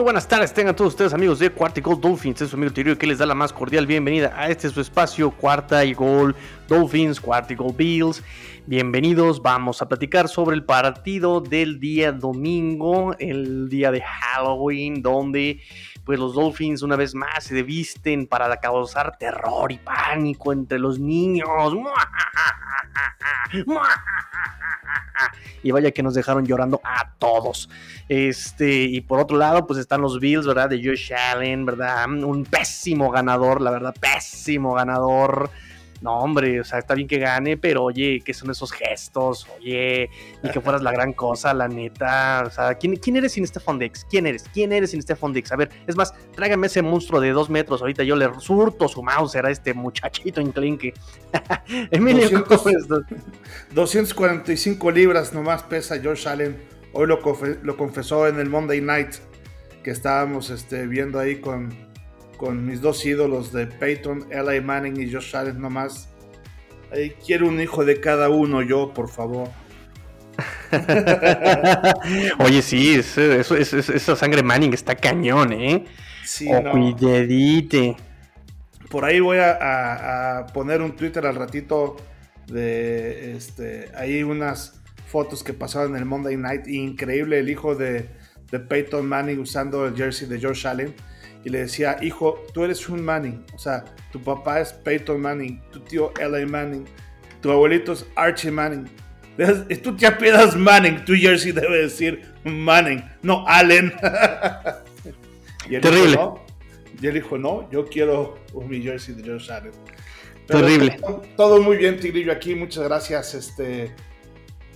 Muy buenas tardes, tengan todos ustedes amigos de Cuarta y Gol Dolphins, es su amigo Tirio que les da la más cordial bienvenida a este su espacio Cuarta y Gol Dolphins, Cuarta y Gol Bills. Bienvenidos, vamos a platicar sobre el partido del día domingo, el día de Halloween, donde pues los Dolphins una vez más se visten para causar terror y pánico entre los niños. Y vaya que nos dejaron llorando a todos. Este, y por otro lado, pues están los Bills, ¿verdad? De Josh Allen, ¿verdad? Un pésimo ganador, la verdad, pésimo ganador. No, hombre, o sea, está bien que gane, pero oye, ¿qué son esos gestos? Oye, y que fueras la gran cosa, la neta. O sea, ¿quién, quién eres sin Stephon Dix? ¿Quién eres? ¿Quién eres sin Stephon Dix? A ver, es más, tráigame ese monstruo de dos metros. Ahorita yo le surto su mouse a este muchachito inclinque. Emilio, 200, 245 libras nomás pesa Josh Allen. Hoy lo, lo confesó en el Monday Night que estábamos este, viendo ahí con, con mis dos ídolos de Peyton, Eli Manning y Josh Allen nomás. Ahí quiero un hijo de cada uno yo, por favor. Oye, sí, esa sangre Manning está cañón, ¿eh? Sí, no. Por ahí voy a, poner un Twitter al ratito de este, ahí unas fotos que pasaron en el Monday Night. Increíble el hijo de, de Peyton Manning usando el jersey de Josh Allen y le decía, hijo, tú eres un Manning, o sea, tu papá es Peyton Manning, tu tío Eli Manning, tu abuelito es Archie Manning. Tú te apedas Manning, tu jersey debe decir Manning, no Allen. y él Terrible. Dijo, no. Y él dijo, no, yo quiero mi jersey de Josh Allen. Terrible. Todo, muy bien, Tigrillo, aquí, muchas gracias. Este,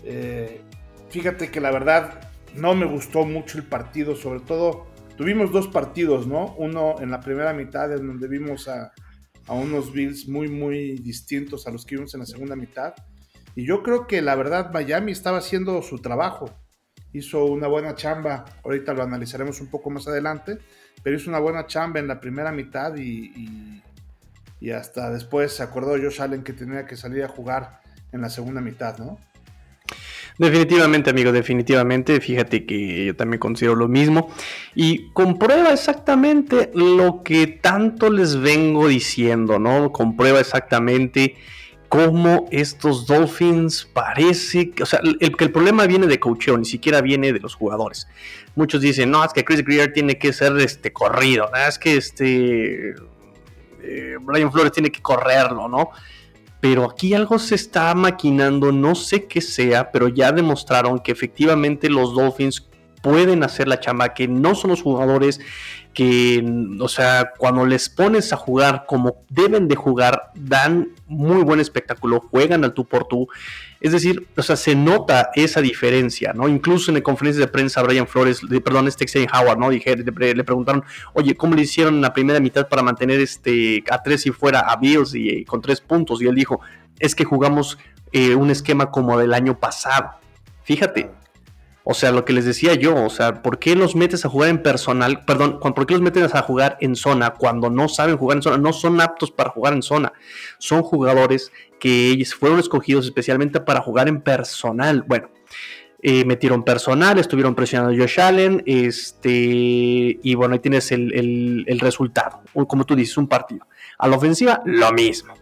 eh, fíjate que la verdad no me gustó mucho el partido, sobre todo Tuvimos dos partidos, ¿no? Uno en la primera mitad en donde vimos a, unos Bills muy, muy distintos a los que vimos en la segunda mitad. Y yo creo que la verdad Miami estaba haciendo su trabajo. Hizo una buena chamba, ahorita lo analizaremos un poco más adelante, pero hizo una buena chamba en la primera mitad y, y hasta después se acordó Josh Allen que tenía que salir a jugar en la segunda mitad, ¿no? Definitivamente, amigo, definitivamente. Fíjate que yo también considero lo mismo. Y comprueba exactamente lo que tanto les vengo diciendo, ¿no? Comprueba exactamente cómo estos Dolphins parece que, o sea, el, que el problema viene de coacheo, ni siquiera viene de los jugadores. Muchos dicen, no, es que Chris Greer tiene que ser este corrido, es que este eh, Brian Flores tiene que correrlo, ¿no? Pero aquí algo se está maquinando, no sé qué sea, pero ya demostraron que efectivamente los Dolphins pueden hacer la chamba, que no son los jugadores que, o sea, cuando les pones a jugar como deben de jugar, dan muy buen espectáculo, juegan al tú por tú. Es decir, o sea, se nota esa diferencia, ¿no? Incluso en la conferencia de prensa, Brian Flores, perdón, este Xavier Howard, ¿no? Dije, le, preguntaron, oye, ¿cómo le hicieron en la primera mitad para mantener este a tres y fuera a Bills y, con tres puntos? Y él dijo, es que jugamos eh, un esquema como del año pasado. Fíjate, o sea, lo que les decía yo, o sea, ¿por qué los metes a jugar en personal? Perdón, ¿por qué los metes a jugar en zona cuando no saben jugar en zona? No son aptos para jugar en zona. Son jugadores que ellos fueron escogidos especialmente para jugar en personal. Bueno, eh, metieron personal, estuvieron presionando a Josh Allen, este, y bueno, ahí tienes el, resultado. Como tú dices, un partido. A la ofensiva, lo mismo.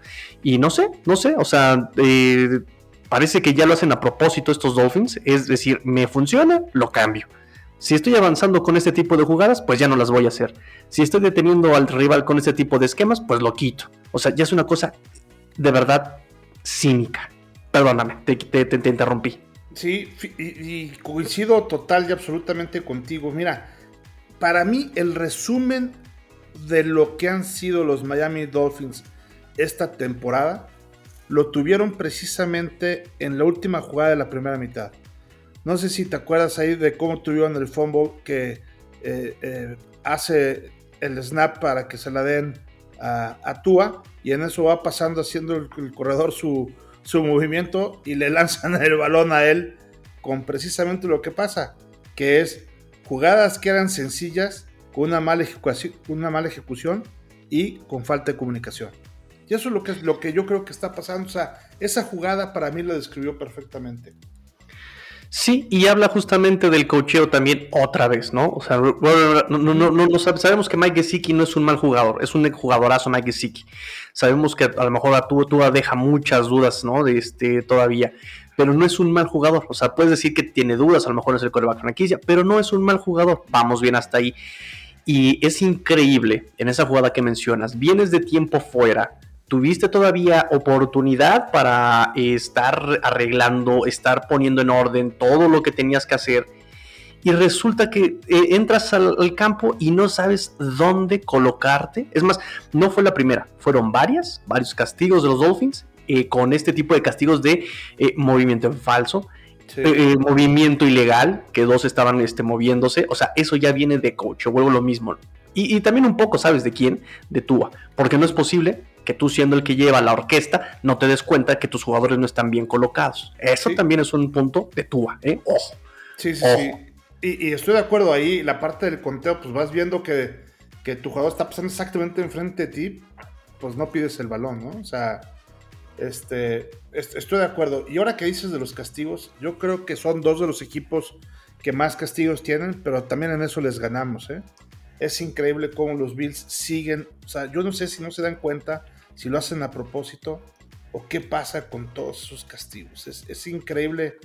Y no sé, no sé, o sea, eh, parece que ya lo hacen a propósito estos Dolphins, es decir, me funciona, lo cambio. Si estoy avanzando con este tipo de jugadas, pues ya no las voy a hacer. Si estoy deteniendo al rival con este tipo de esquemas, pues lo quito. O sea, ya es una cosa de verdad cínica. Perdóname, te, interrumpí. Sí, y, coincido total y absolutamente contigo. Mira, para mí el resumen de lo que han sido los Miami Dolphins esta temporada lo tuvieron precisamente en la última jugada de la primera mitad. No sé si te acuerdas ahí de cómo tuvieron el fumble que eh, eh, hace el snap para que se la den a, Tua y en eso va pasando haciendo el, corredor su, su, movimiento y le lanzan el balón a él con precisamente lo que pasa, que es jugadas que eran sencillas con una mala ejecución, una mala ejecución y con falta de comunicación. Y eso es lo que, lo que yo creo que está pasando. O sea, esa jugada para mí lo describió perfectamente. Sí, y habla justamente del cocheo también otra vez, ¿no? O sea, no, no, no, sabemos que Mike Gesicki no es un mal jugador, es un jugadorazo Mike Gesicki. Sabemos que a lo mejor a tú, deja muchas dudas, ¿no? De este todavía, pero no es un mal jugador. O sea, puedes decir que tiene dudas, a lo mejor es el coreback franquicia, pero no es un mal jugador. Vamos bien hasta ahí. Y es increíble en esa jugada que mencionas. Vienes de tiempo fuera, tuviste todavía oportunidad para estar arreglando, estar poniendo en orden todo lo que tenías que hacer. Y resulta que eh, entras al, campo y no sabes dónde colocarte. Es más, no fue la primera, fueron varias, varios castigos de los Dolphins eh, con este tipo de castigos de eh, movimiento en falso. movimiento ilegal, que dos estaban este, moviéndose, o sea, eso ya viene de coach, vuelvo lo mismo. Y, y, también un poco, ¿sabes de quién? De Tua, porque no es posible que tú siendo el que lleva la orquesta no te des cuenta que tus jugadores no están bien colocados. Eso también es un punto de Tua, ¿eh? Ojo. Sí, sí, sí. Y, estoy de acuerdo ahí, la parte del conteo, pues vas viendo que, que tu jugador está pasando exactamente enfrente de ti, pues no pides el balón, ¿no? O sea, este, estoy de acuerdo. Y ahora que dices de los castigos, yo creo que son dos de los equipos que más castigos tienen, pero también en eso les ganamos, ¿eh? Es increíble cómo los Bills siguen, o sea, yo no sé si no se dan cuenta si lo hacen a propósito o qué pasa con todos esos castigos. Es, increíble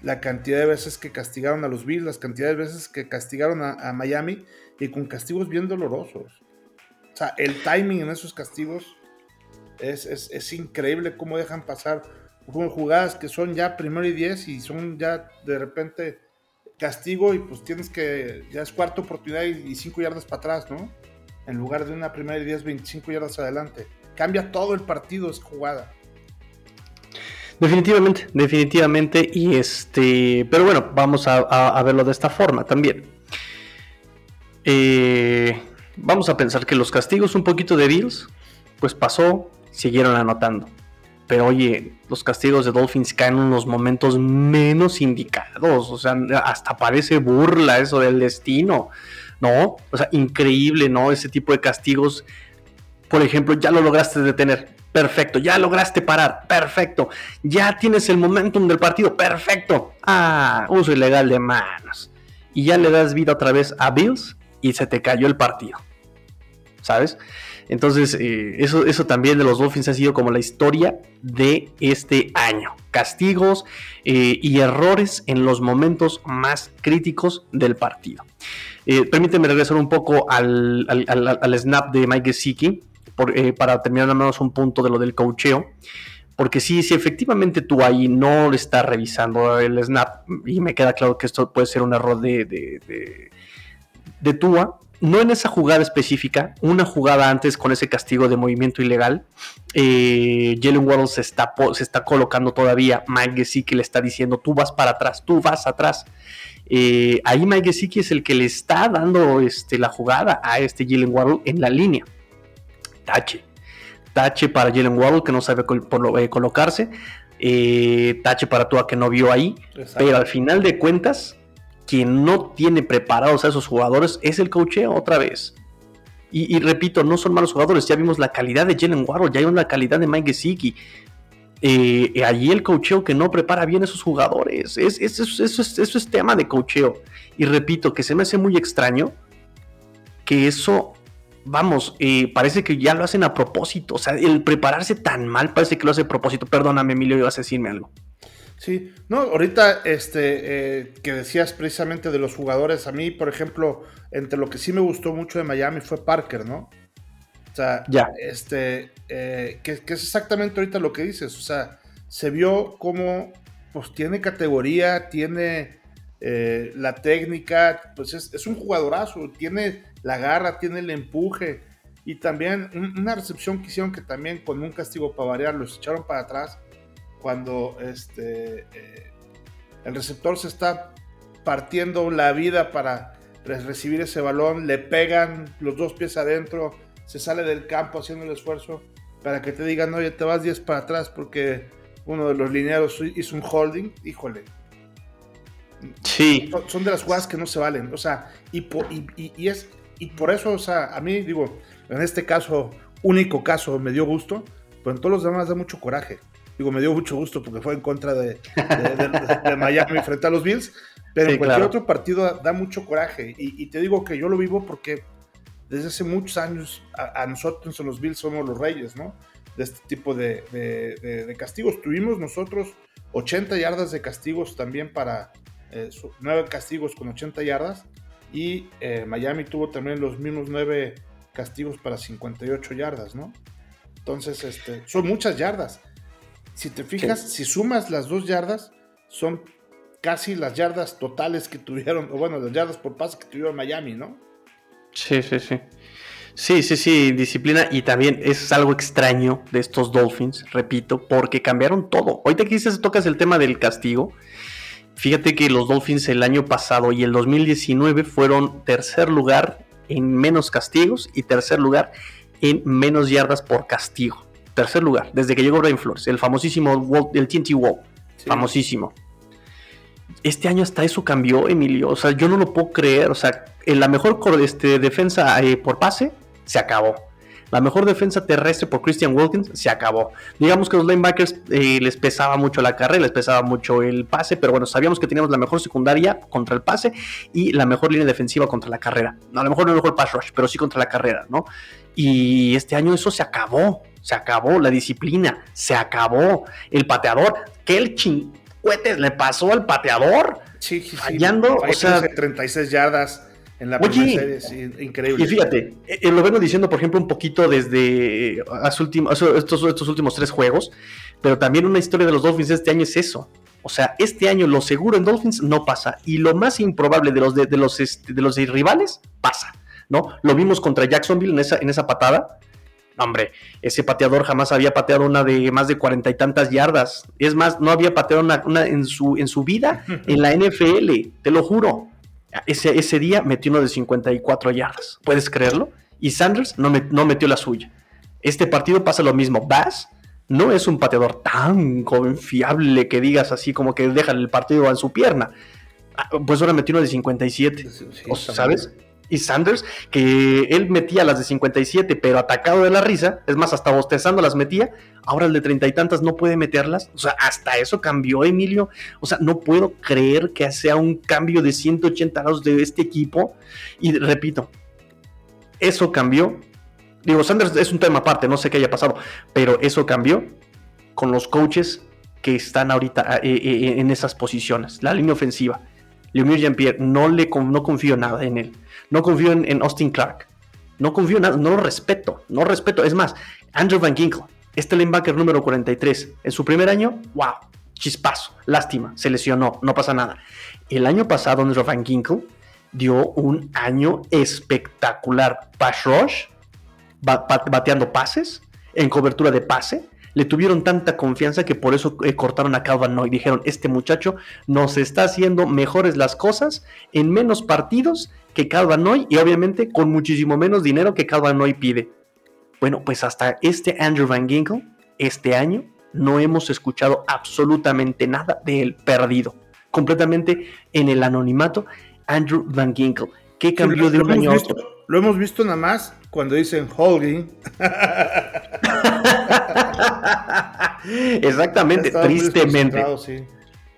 la cantidad de veces que castigaron a los Bills, las cantidades de veces que castigaron a, Miami y con castigos bien dolorosos. O sea, el timing en esos castigos es, increíble cómo dejan pasar jugadas que son ya primero y diez y son ya de repente castigo y pues tienes que, ya es cuarta oportunidad y, cinco yardas para atrás, ¿no? En lugar de una primera y diez, 25 yardas adelante cambia todo el partido esa jugada. Definitivamente, definitivamente. Y este, pero bueno, vamos a, verlo de esta forma también. Eh, vamos a pensar que los castigos un poquito de Bills, pues pasó, siguieron anotando. Pero oye, los castigos de Dolphins caen en unos momentos menos indicados. O sea, hasta parece burla eso del destino. ¿No? O sea, increíble, ¿no? Ese tipo de castigos por ejemplo, ya lo lograste detener. Perfecto, ya lograste parar. Perfecto. Ya tienes el momentum del partido. Perfecto. Ah, uso ilegal de manos. Y ya le das vida otra vez a Bills y se te cayó el partido. ¿Sabes? Entonces, eh, eso, eso también de los Dolphins ha sido como la historia de este año. Castigos eh, y errores en los momentos más críticos del partido. Eh, permíteme regresar un poco al, al snap de Mike Gesicki. Eh, para terminar menos un punto de lo del cocheo. Porque si, si efectivamente tú ahí no estás revisando el snap, y me queda claro que esto puede ser un error de, de, de, Tua, no en esa jugada específica, una jugada antes con ese castigo de movimiento ilegal, eh, Jalen Waddle se está, se está colocando todavía, Mike Gesicki le está diciendo, tú vas para atrás, tú vas atrás. Eh, ahí Mike Gesicki es el que le está dando este, la jugada a este Jalen Waddle en la línea tache. Tache para Jalen Waddle que no sabe eh, colocarse. Eh, tache para Tua que no vio ahí. Pero al final de cuentas, quien no tiene preparados a esos jugadores es el cocheo otra vez. Y, repito, no son malos jugadores. Ya vimos la calidad de Jalen Waddle, ya vimos la calidad de Mike Gesicki. Eh, allí el cocheo que no prepara bien a esos jugadores. Es, eso, es tema de cocheo. Y repito, que se me hace muy extraño que eso vamos, eh, parece que ya lo hacen a propósito. O sea, el prepararse tan mal parece que lo hace a propósito. Perdóname, Emilio, ibas a decirme algo. Sí, no, ahorita este, eh, que decías precisamente de los jugadores, a mí, por ejemplo, entre lo que sí me gustó mucho de Miami fue Parker, ¿no? O sea, ya. este, eh, que, es exactamente ahorita lo que dices, o sea, se vio como, pues tiene categoría, tiene la técnica, pues es, es un jugadorazo, tiene la garra, tiene el empuje. Y también una recepción que hicieron que también con un castigo para variar los echaron para atrás cuando este, eh, el receptor se está partiendo la vida para recibir ese balón, le pegan los dos pies adentro, se sale del campo haciendo el esfuerzo para que te digan, oye, te vas 10 para atrás porque uno de los lineados hizo un holding, híjole. Sí. Son de las jugadas que no se valen. O sea, y por, y, es, y por eso, o sea, a mí, digo, en este caso, único caso, me dio gusto, pero en todos los demás da mucho coraje. Digo, me dio mucho gusto porque fue en contra de, Miami frente a los Bills, pero en cualquier otro partido da, mucho coraje. Y, te digo que yo lo vivo porque desde hace muchos años a, nosotros en los Bills somos los reyes, ¿no? De este tipo de, castigos. Tuvimos nosotros 80 yardas de castigos también para, eh, 9 castigos con 80 yardas. Y eh, Miami tuvo también los mismos 9 castigos para 58 yardas, ¿no? Entonces, este, son muchas yardas. Si te fijas, si sumas las dos yardas, son casi las yardas totales que tuvieron, o bueno, las yardas por pase que tuvieron Miami, ¿no? Sí, sí, sí. Sí, sí, sí, disciplina. Y también es algo extraño de estos Dolphins, repito, porque cambiaron todo. Ahorita que dices, tocas el tema del castigo. Fíjate que los Dolphins el año pasado y el 2019 fueron tercer lugar en menos castigos y tercer lugar en menos yardas por castigo. Tercer lugar, desde que llegó Brian Flores, el famosísimo Walt, el TNT Wall. Famosísimo. Este año hasta eso cambió, Emilio. O sea, yo no lo puedo creer. O sea, en la mejor este, defensa eh, por pase se acabó. La mejor defensa terrestre por Christian Wilkins se acabó. Digamos que los linebackers eh, les pesaba mucho la carrera, les pesaba mucho el pase, pero bueno, sabíamos que teníamos la mejor secundaria contra el pase y la mejor línea defensiva contra la carrera. No, a lo mejor no el mejor pass rush, pero sí contra la carrera, ¿no? Y este año eso se acabó, se acabó, la disciplina, se acabó, el pateador, que el chingüete le pasó al pateador, sí, sí, fallando, o sea, 36 yardas en la Oye, increíble. Y fíjate, eh, eh, lo vengo diciendo, por ejemplo, un poquito desde eh, estos, estos últimos tres juegos, pero también una historia de los Dolphins de este año es eso. O sea, este año lo seguro en Dolphins no pasa. Y lo más improbable de los, de, los, este, de los rivales pasa. ¿no? Lo vimos contra Jacksonville en esa, en esa patada. Hombre, ese pateador jamás había pateado una de más de cuarenta y tantas yardas. Es más, no había pateado una, una en, su, en su vida en la NFL, te lo juro. Ese, ese día metió uno de 54 yardas. ¿Puedes creerlo? Y Sanders no, no metió la suya. Este partido pasa lo mismo. Bass no es un pateador tan confiable que digas así como que deja el partido en su pierna. Ah, pues ahora metió uno de 57. ¿Sabes? Y Sanders, que él metía las de 57, pero atacado de la risa, es más, hasta bostezando las metía, ahora el de treinta y tantas no puede meterlas. O sea, hasta eso cambió Emilio. O sea, no puedo creer que sea un cambio de 180 grados de este equipo. Y repito, eso cambió. Digo, Sanders es un tema aparte, no sé qué haya pasado, pero eso cambió con los coaches que están ahorita eh, eh, en esas posiciones, la línea ofensiva. Leomir Jean-Pierre, no, le, no confío nada en él. No confío en, Austin Clark. No confío nada, no lo respeto. No respeto. Es más, Andrew Van Ginkle, este linebacker número 43, en su primer año, wow, chispazo, lástima, se lesionó, no pasa nada. El año pasado, Andrew Van Ginkle dio un año espectacular. Pass rush, bateando pases, en cobertura de pase, le tuvieron tanta confianza que por eso eh, cortaron a Calvin Noy. Dijeron, este muchacho nos está haciendo mejores las cosas en menos partidos que Calvin Noy y obviamente con muchísimo menos dinero que Calvin Noy pide. Bueno, pues hasta este Andrew Van Ginkle, este año, no hemos escuchado absolutamente nada de él perdido. Completamente en el anonimato, Andrew Van Ginkle. ¿Qué cambió de un año a otro? Lo hemos visto nada más cuando dicen holding. Exactamente, tristemente.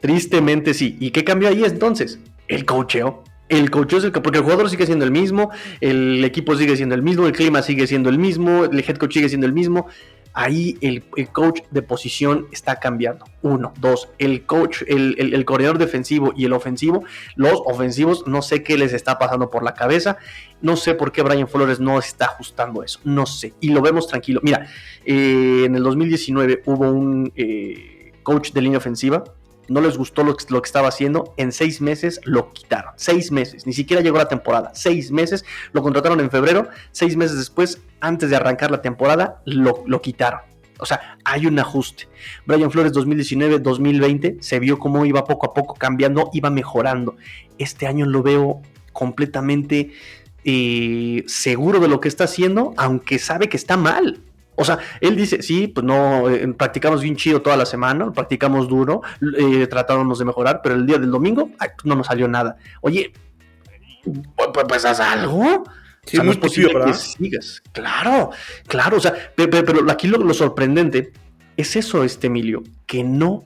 Tristemente sí. ¿Y qué cambió ahí entonces? El cocheo. El cocheo es el que, porque el jugador sigue siendo el mismo, el equipo sigue siendo el mismo, el clima sigue siendo el mismo, el head coach sigue siendo el mismo. Ahí el, coach de posición está cambiando. Uno, dos, el coach, el, el, corredor defensivo y el ofensivo. Los ofensivos, no sé qué les está pasando por la cabeza. No sé por qué Brian Flores no está ajustando eso. No sé. Y lo vemos tranquilo. Mira, eh, en el 2019 hubo un eh, coach de línea ofensiva. No les gustó lo que, estaba haciendo. En seis meses lo quitaron. Seis meses. Ni siquiera llegó la temporada. Seis meses. Lo contrataron en febrero. Seis meses después, antes de arrancar la temporada, lo, lo quitaron. O sea, hay un ajuste. Brian Flores 2019-2020 se vio cómo iba poco a poco cambiando, iba mejorando. Este año lo veo completamente eh, seguro de lo que está haciendo, aunque sabe que está mal. O sea, él dice, sí, pues no, eh, practicamos bien chido toda la semana, practicamos duro, eh, tratándonos de mejorar, pero el día del domingo no nos salió nada. Oye, pues, haz algo. Sí, muy no que sigas. Claro, claro. O sea, pero, aquí lo, sorprendente es eso, este Emilio, que no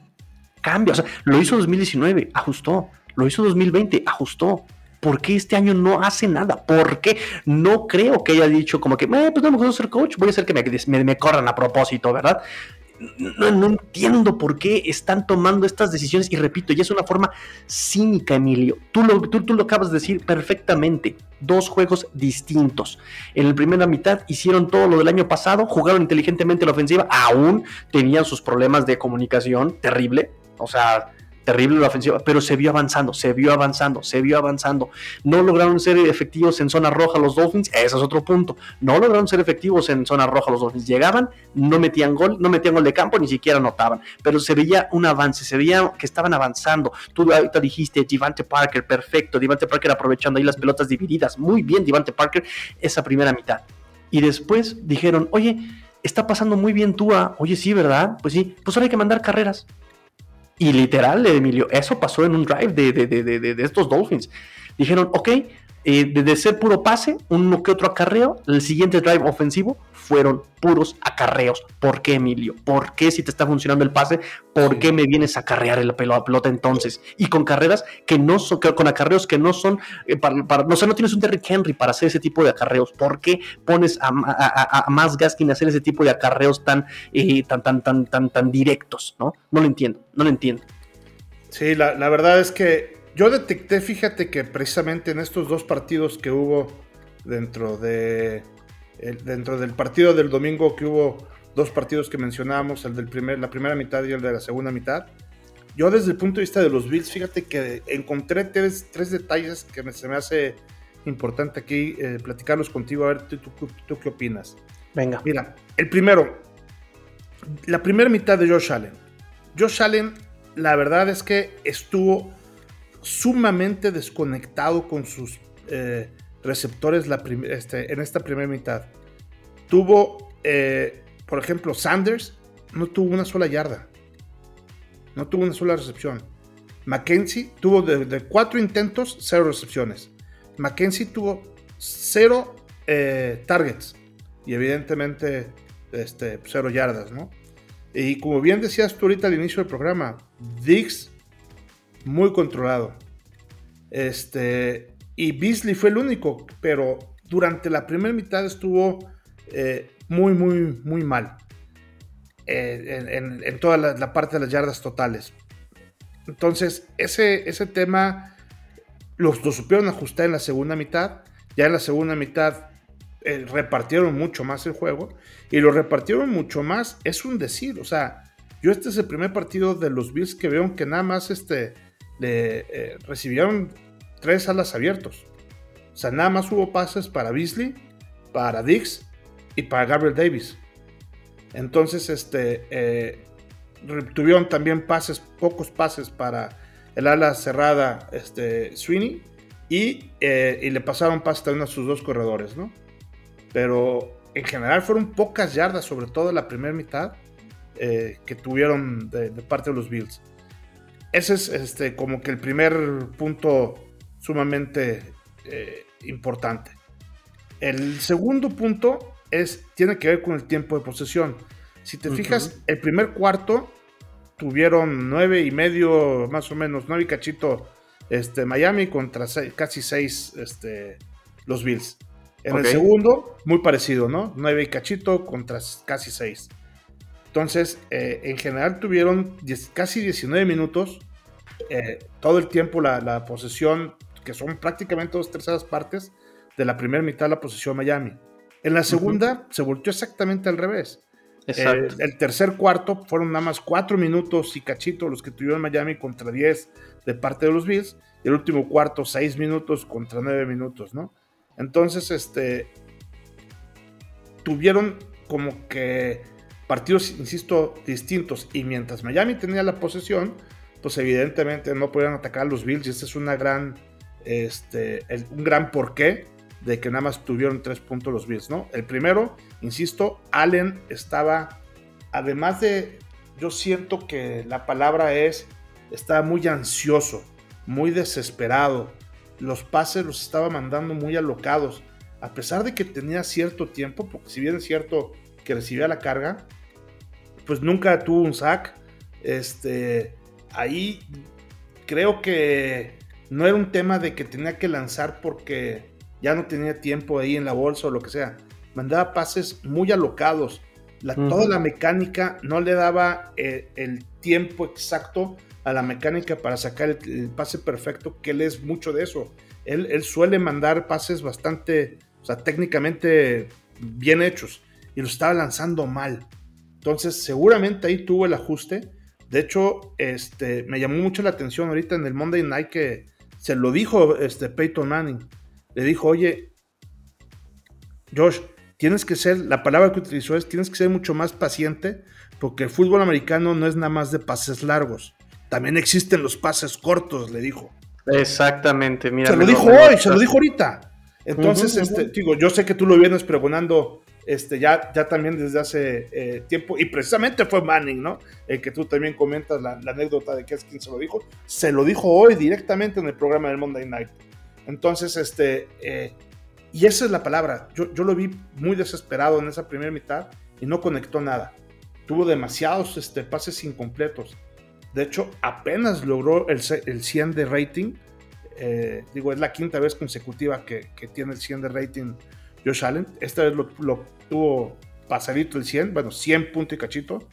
cambia. O sea, lo hizo 2019, ajustó. Lo hizo 2020, ajustó. ¿Por qué este año no hace nada? ¿Por qué? No creo que haya dicho como que, eh, pues no me gusta ser coach, voy a hacer que me, me, corran a propósito, ¿verdad? No, entiendo por qué están tomando estas decisiones y repito, ya es una forma cínica, Emilio. Tú lo, tú, tú lo acabas de decir perfectamente. Dos juegos distintos. En la primera mitad hicieron todo lo del año pasado, jugaron inteligentemente la ofensiva, aún tenían sus problemas de comunicación terrible. O sea, terrible la ofensiva, pero se vio avanzando, se vio avanzando, se vio avanzando. No lograron ser efectivos en zona roja los Dolphins, ese es otro punto. No lograron ser efectivos en zona roja los Dolphins. Llegaban, no metían gol, no metían gol de campo, ni siquiera anotaban, pero se veía un avance, se veía que estaban avanzando. Tú ahorita dijiste Divante Parker, perfecto, Divante Parker aprovechando ahí las pelotas divididas, muy bien Divante Parker esa primera mitad. Y después dijeron, oye, está pasando muy bien Tua, oye sí, ¿verdad? Pues sí, pues ahora hay que mandar carreras. Y literal, Emilio, eso pasó en un drive de, de, estos Dolphins. Dijeron, ok, eh, de ser puro pase, uno que otro acarreo, el siguiente drive ofensivo fueron puros acarreos. ¿Por qué, Emilio? ¿Por qué si te está funcionando el pase? ¿Por qué me vienes a acarrear la pelota entonces? Y con carreras que no son, con acarreos que no son, eh, para, no sé, no tienes un Derrick Henry para hacer ese tipo de acarreos. ¿Por qué pones a, más Gaskin a hacer ese tipo de acarreos tan, eh, tan, tan, tan, tan, tan directos? ¿no? no lo entiendo, no lo entiendo. Sí, la, la verdad es que yo detecté, fíjate que precisamente en estos dos partidos que hubo dentro de dentro del partido del domingo que hubo dos partidos que mencionábamos, el del primer, la primera mitad y el de la segunda mitad. Yo desde el punto de vista de los Bills, fíjate que encontré tres, tres detalles que se me hace importante aquí eh, platicarlos contigo, a ver tú, tú, qué opinas. Venga. Mira, el primero, la primera mitad de Josh Allen. Josh Allen, la verdad es que estuvo sumamente desconectado con sus eh, receptores este, en esta primera mitad. Tuvo, eh, por ejemplo, Sanders no tuvo una sola yarda. No tuvo una sola recepción. Mackenzie tuvo de, cuatro intentos, cero recepciones. Mackenzie tuvo cero eh, targets. Y evidentemente, este, cero yardas, ¿no? Y como bien decías tú ahorita al inicio del programa, Dix muy controlado. Este, y Beasley fue el único, pero durante la primera mitad estuvo eh, muy, muy, muy mal. Eh, en, toda la, parte de las yardas totales. Entonces, ese, ese tema los, lo supieron ajustar en la segunda mitad. Ya en la segunda mitad eh, repartieron mucho más el juego. Y lo repartieron mucho más, es un decir. O sea, yo este es el primer partido de los Bills que veo que nada más este, le, recibieron tres alas abiertos. O sea, nada más hubo pases para Beasley, para Dix y para Gabriel Davis. Entonces, este, eh, tuvieron también pases, pocos pases para el ala cerrada, este, Sweeney, y, eh, y le pasaron pases también a sus dos corredores, ¿no? Pero en general fueron pocas yardas, sobre todo en la primera mitad, eh, que tuvieron de, parte de los Bills. Ese es este, como que el primer punto sumamente eh, importante. El segundo punto es, tiene que ver con el tiempo de posesión. Si te fijas, el primer cuarto tuvieron nueve y medio, más o menos, nueve y cachito este, Miami contra casi seis este, los Bills. En el segundo, muy parecido, ¿no? Nueve y cachito contra casi seis. Entonces, eh, en general tuvieron casi 19 minutos. Eh, todo el tiempo la, la, posesión que son prácticamente dos terceras partes de la primera mitad de la posición Miami. En la segunda se volteó exactamente al revés. el tercer cuarto fueron nada más cuatro minutos y cachito los que tuvieron Miami contra 10 de parte de los Bills. Y el último cuarto, seis minutos contra nueve minutos, ¿no? Entonces, este. Tuvieron como que partidos, insisto, distintos. Y mientras Miami tenía la posesión, pues evidentemente no podían atacar a los Bills. Y esta es una gran este, un gran porqué de que nada más tuvieron tres puntos los Bills, ¿no? El primero, insisto, Allen estaba, además de, yo siento que la palabra es, estaba muy ansioso, muy desesperado. Los pases los estaba mandando muy alocados. A pesar de que tenía cierto tiempo, porque si bien es cierto que recibía la carga, pues nunca tuvo un sack. Este, ahí creo que no era un tema de que tenía que lanzar porque ya no tenía tiempo ahí en la bolsa o lo que sea. Mandaba pases muy alocados. La, Toda la mecánica no le daba eh, el tiempo exacto a la mecánica para sacar el, pase perfecto, que él es mucho de eso. Él, él, suele mandar pases bastante, o sea, técnicamente bien hechos y lo estaba lanzando mal. Entonces, seguramente ahí tuvo el ajuste. De hecho, este, me llamó mucho la atención ahorita en el Monday Night que se lo dijo este, Peyton Manning. Le dijo, oye, Josh, tienes que ser, la palabra que utilizó es, tienes que ser mucho más paciente porque el fútbol americano no es nada más de pases largos. También existen los pases cortos, le dijo. Exactamente, mira. Se lo dijo hoy, se lo dijo ahorita. Entonces, este, digo, yo sé que tú lo vienes pregonando este, ya, ya también desde hace eh, tiempo, y precisamente fue Manning, ¿no? El que tú también comentas la, anécdota de que es quien se lo dijo. Se lo dijo hoy directamente en el programa del Monday Night. Entonces, este, eh, y esa es la palabra. Yo, yo lo vi muy desesperado en esa primera mitad y no conectó nada. Tuvo demasiados este, pases incompletos. De hecho, apenas logró el, el 100 de rating. Eh, digo, es la quinta vez consecutiva que, que, tiene el 100 de rating Josh Allen. Esta vez lo, lo tuvo pasadito el 100, bueno, 100 puntos y cachito.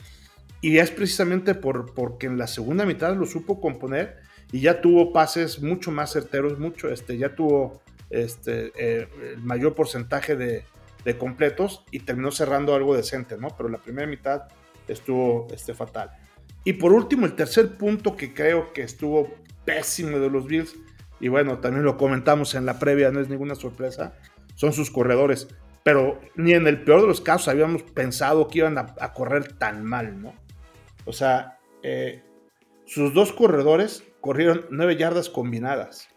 Y es precisamente por, porque en la segunda mitad lo supo componer y ya tuvo pases mucho más certeros, mucho, este, ya tuvo este, eh, el mayor porcentaje de, de, completos y terminó cerrando algo decente, ¿no? Pero la primera mitad estuvo este, fatal. Y por último, el tercer punto que creo que estuvo pésimo de los Bills, y bueno, también lo comentamos en la previa, no es ninguna sorpresa, son sus corredores. Pero ni en el peor de los casos habíamos pensado que iban a, correr tan mal, ¿no? O sea, eh, sus dos corredores corrieron nueve yardas combinadas.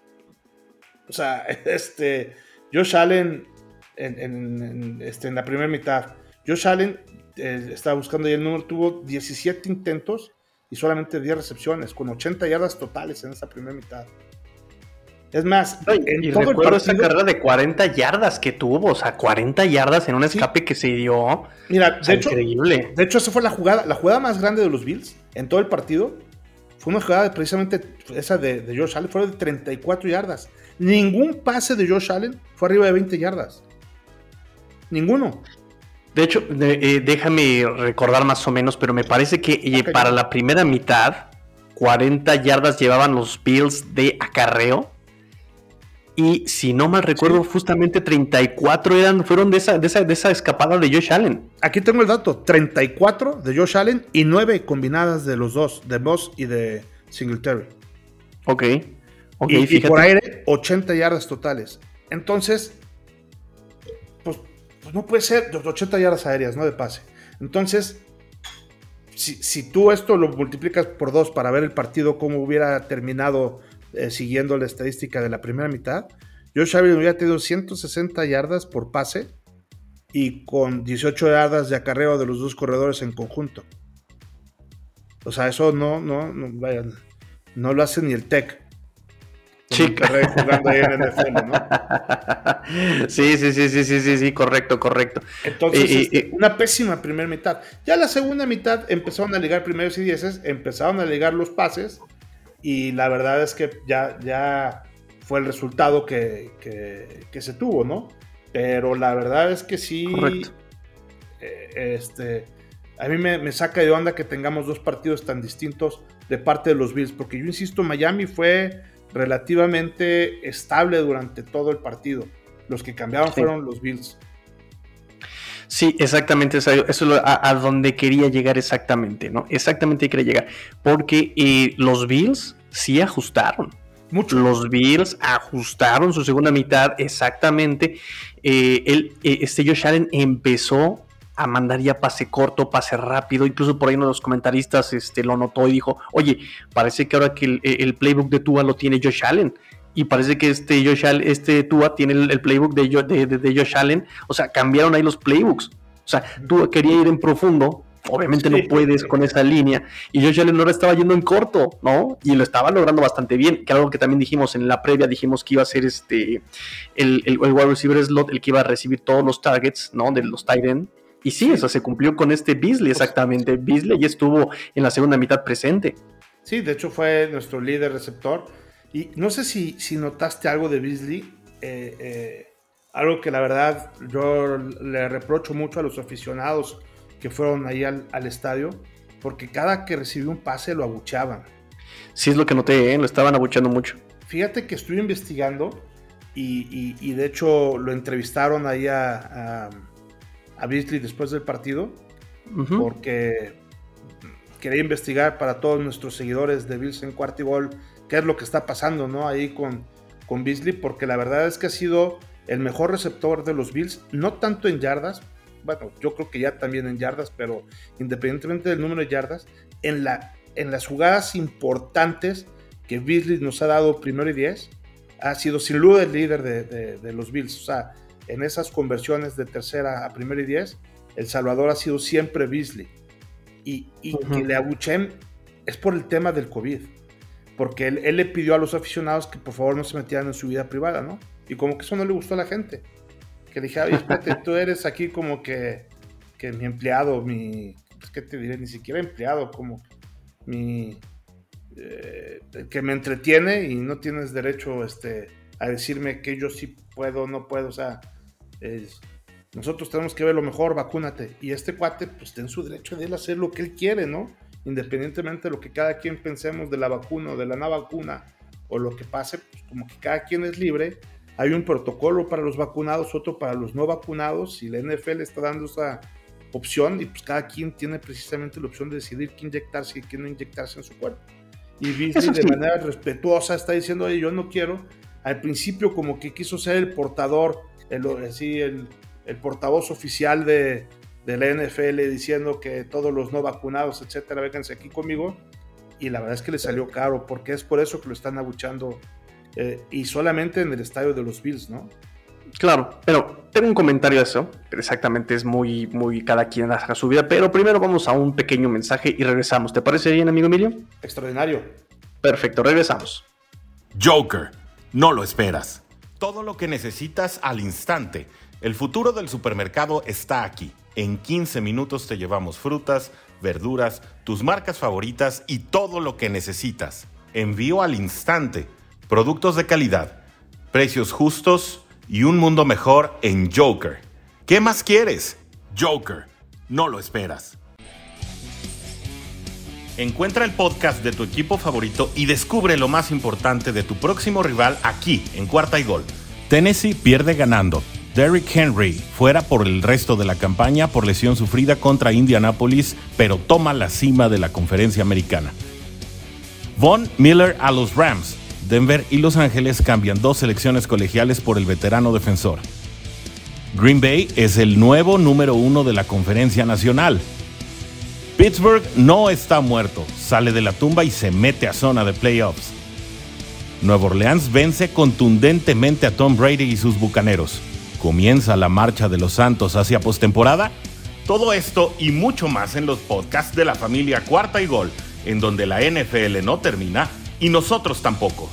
O sea, este, Josh Allen en, este, la primera mitad. Josh Allen eh, estaba buscando el número, tuvo 17 intentos y solamente 10 recepciones, con 80 yardas totales en esa primera mitad. Es más, y recuerdo esa carrera de 40 yardas que tuvo, o sea, 40 yardas en un escape que se dio. Mira, de hecho, increíble. De hecho, esa fue la jugada, la jugada más grande de los Bills en todo el partido. Fue una jugada precisamente esa de, de Josh Allen, fue de 34 yardas. Ningún pase de Josh Allen fue arriba de 20 yardas. Ninguno. De hecho, eh, déjame recordar más o menos, pero me parece que eh, para la primera mitad, 40 yardas llevaban los Bills de acarreo y si no mal recuerdo, justamente 34 eran, fueron de esa, de, esa, escapada de Josh Allen. Aquí tengo el dato: 34 de Josh Allen y 9 combinadas de los dos, de Boss y de Singletary. Ok. okay y, por aire, 80 yardas totales. Entonces, pues, pues, no puede ser 80 yardas aéreas, ¿no? De pase. Entonces, si, si tú esto lo multiplicas por dos para ver el partido, cómo hubiera terminado eh, siguiendo la estadística de la primera mitad, Josh Allen hubiera tenido 160 yardas por pase y con 18 yardas de acarreo de los dos corredores en conjunto. O sea, eso no, no, no, vayan, no lo hace ni el Tech. Jugando ahí en NFL, ¿no? sí, sí, sí, sí, sí, sí, sí, correcto, correcto. Entonces, este, una pésima primera mitad. Ya la segunda mitad empezaron a ligar primeros y dieces, empezaron a ligar los pases y la verdad es que ya, ya fue el resultado que, se tuvo, ¿no? Pero la verdad es que sí, eh, este, a mí me, saca de onda que tengamos dos partidos tan distintos de parte de los Bills, porque yo insisto, Miami fue relativamente estable durante todo el partido. Los que cambiaron fueron los Bills. Sí, exactamente, eso, es a, donde quería llegar exactamente, ¿no? Exactamente quería llegar. Porque eh, los Bills sí ajustaron. Mucho. Los Bills ajustaron su segunda mitad exactamente. Eh, eh, este Josh Allen empezó a mandar ya pase corto, pase rápido. Incluso por ahí uno de los comentaristas este, lo notó y dijo, oye, parece que ahora que el, playbook de Tua lo tiene Josh Allen. Y parece que este Josh Allen, este Tua tiene el, playbook de, de, de, Josh Allen. O sea, cambiaron ahí los playbooks. O sea, Tua quería ir en profundo. Obviamente no puedes con esa línea. Y Josh Allen ahora estaba yendo en corto, ¿no? Y lo estaba logrando bastante bien. Que algo que también dijimos en la previa, dijimos que iba a ser este el, el, wide receiver slot, el que iba a recibir todos los targets, ¿no? De los tight end. Y sí, eso se cumplió con este Beasley, exactamente. Beasley ya estuvo en la segunda mitad presente. Sí, de hecho fue nuestro líder receptor. Y no sé si, si notaste algo de Beasley. Eh, eh, algo que la verdad yo le reprocho mucho a los aficionados que fueron ahí al, estadio. Porque cada que recibió un pase lo abucheaban. Sí, es lo que noté, ¿eh? lo estaban abucheando mucho. Fíjate que estuve investigando y, de hecho lo entrevistaron ahí a, a, Beasley después del partido. Porque quería investigar para todos nuestros seguidores de Bills en cuarto y gol qué es lo que está pasando, ¿no? Ahí con, con Beasley, porque la verdad es que ha sido el mejor receptor de los Bills, no tanto en yardas, bueno, yo creo que ya también en yardas, pero independientemente del número de yardas, en, la, en las jugadas importantes que Beasley nos ha dado primero y diez, ha sido sin duda el líder de, los Bills. O sea, en esas conversiones de tercera a primero y diez, El Salvador ha sido siempre Beasley. Y, que le abuchen es por el tema del COVID porque él, le pidió a los aficionados que por favor no se metieran en su vida privada, ¿no? Y como que eso no le gustó a la gente. Que le dije, oye, espérate, tú eres aquí como que, que mi empleado, mi, es que te diré, ni siquiera empleado, como mi, eh, que me entretiene y no tienes derecho este, a decirme que yo sí puedo, no puedo, o sea, nosotros tenemos que ver lo mejor, vacúnate. Y este cuate, pues ten su derecho de él hacer lo que él quiere, ¿no? Independientemente de lo que cada quien pensemos de la vacuna o de la no vacuna o lo que pase, pues como que cada quien es libre. Hay un protocolo para los vacunados, otro para los no vacunados y la NFL está dando esa opción y pues cada quien tiene precisamente la opción de decidir qué inyectarse y qué no inyectarse en su cuerpo. Y Beasley de manera respetuosa está diciendo, Oye, yo no quiero. Al principio como que quiso ser el portador, el, el, el portavoz oficial de, de la NFL diciendo que todos los no vacunados, etcétera, vénganse aquí conmigo. Y la verdad es que le salió caro, porque es por eso que lo están abuchando eh, y solamente en el estadio de los Bills, ¿no? Claro, pero tengo un comentario a eso. Exactamente, es muy, muy cada quien haga su vida. Pero primero vamos a un pequeño mensaje y regresamos. ¿Te parece bien, amigo Emilio? Extraordinario. Perfecto, regresamos. Joker, no lo esperas. Todo lo que necesitas al instante. El futuro del supermercado está aquí. En 15 minutos te llevamos frutas, verduras, tus marcas favoritas y todo lo que necesitas. Envío al instante. Productos de calidad, precios justos y un mundo mejor en Joker. ¿Qué más quieres? Joker. No lo esperas. Encuentra el podcast de tu equipo favorito y descubre lo más importante de tu próximo rival aquí, en Cuarta y Gol. Tennessee pierde ganando Derrick Henry fuera por el resto de la campaña por lesión sufrida contra Indianapolis, pero toma la cima de la conferencia americana. Von Miller a los Rams. Denver y Los Ángeles cambian dos selecciones colegiales por el veterano defensor. Green Bay es el nuevo número uno de la conferencia nacional. Pittsburgh no está muerto, sale de la tumba y se mete a zona de playoffs. Nueva Orleans vence contundentemente a Tom Brady y sus bucaneros comienza la marcha de los Santos hacia postemporada? Todo esto y mucho más en los podcasts de la familia Cuarta y Gol, en donde la NFL no termina y nosotros tampoco.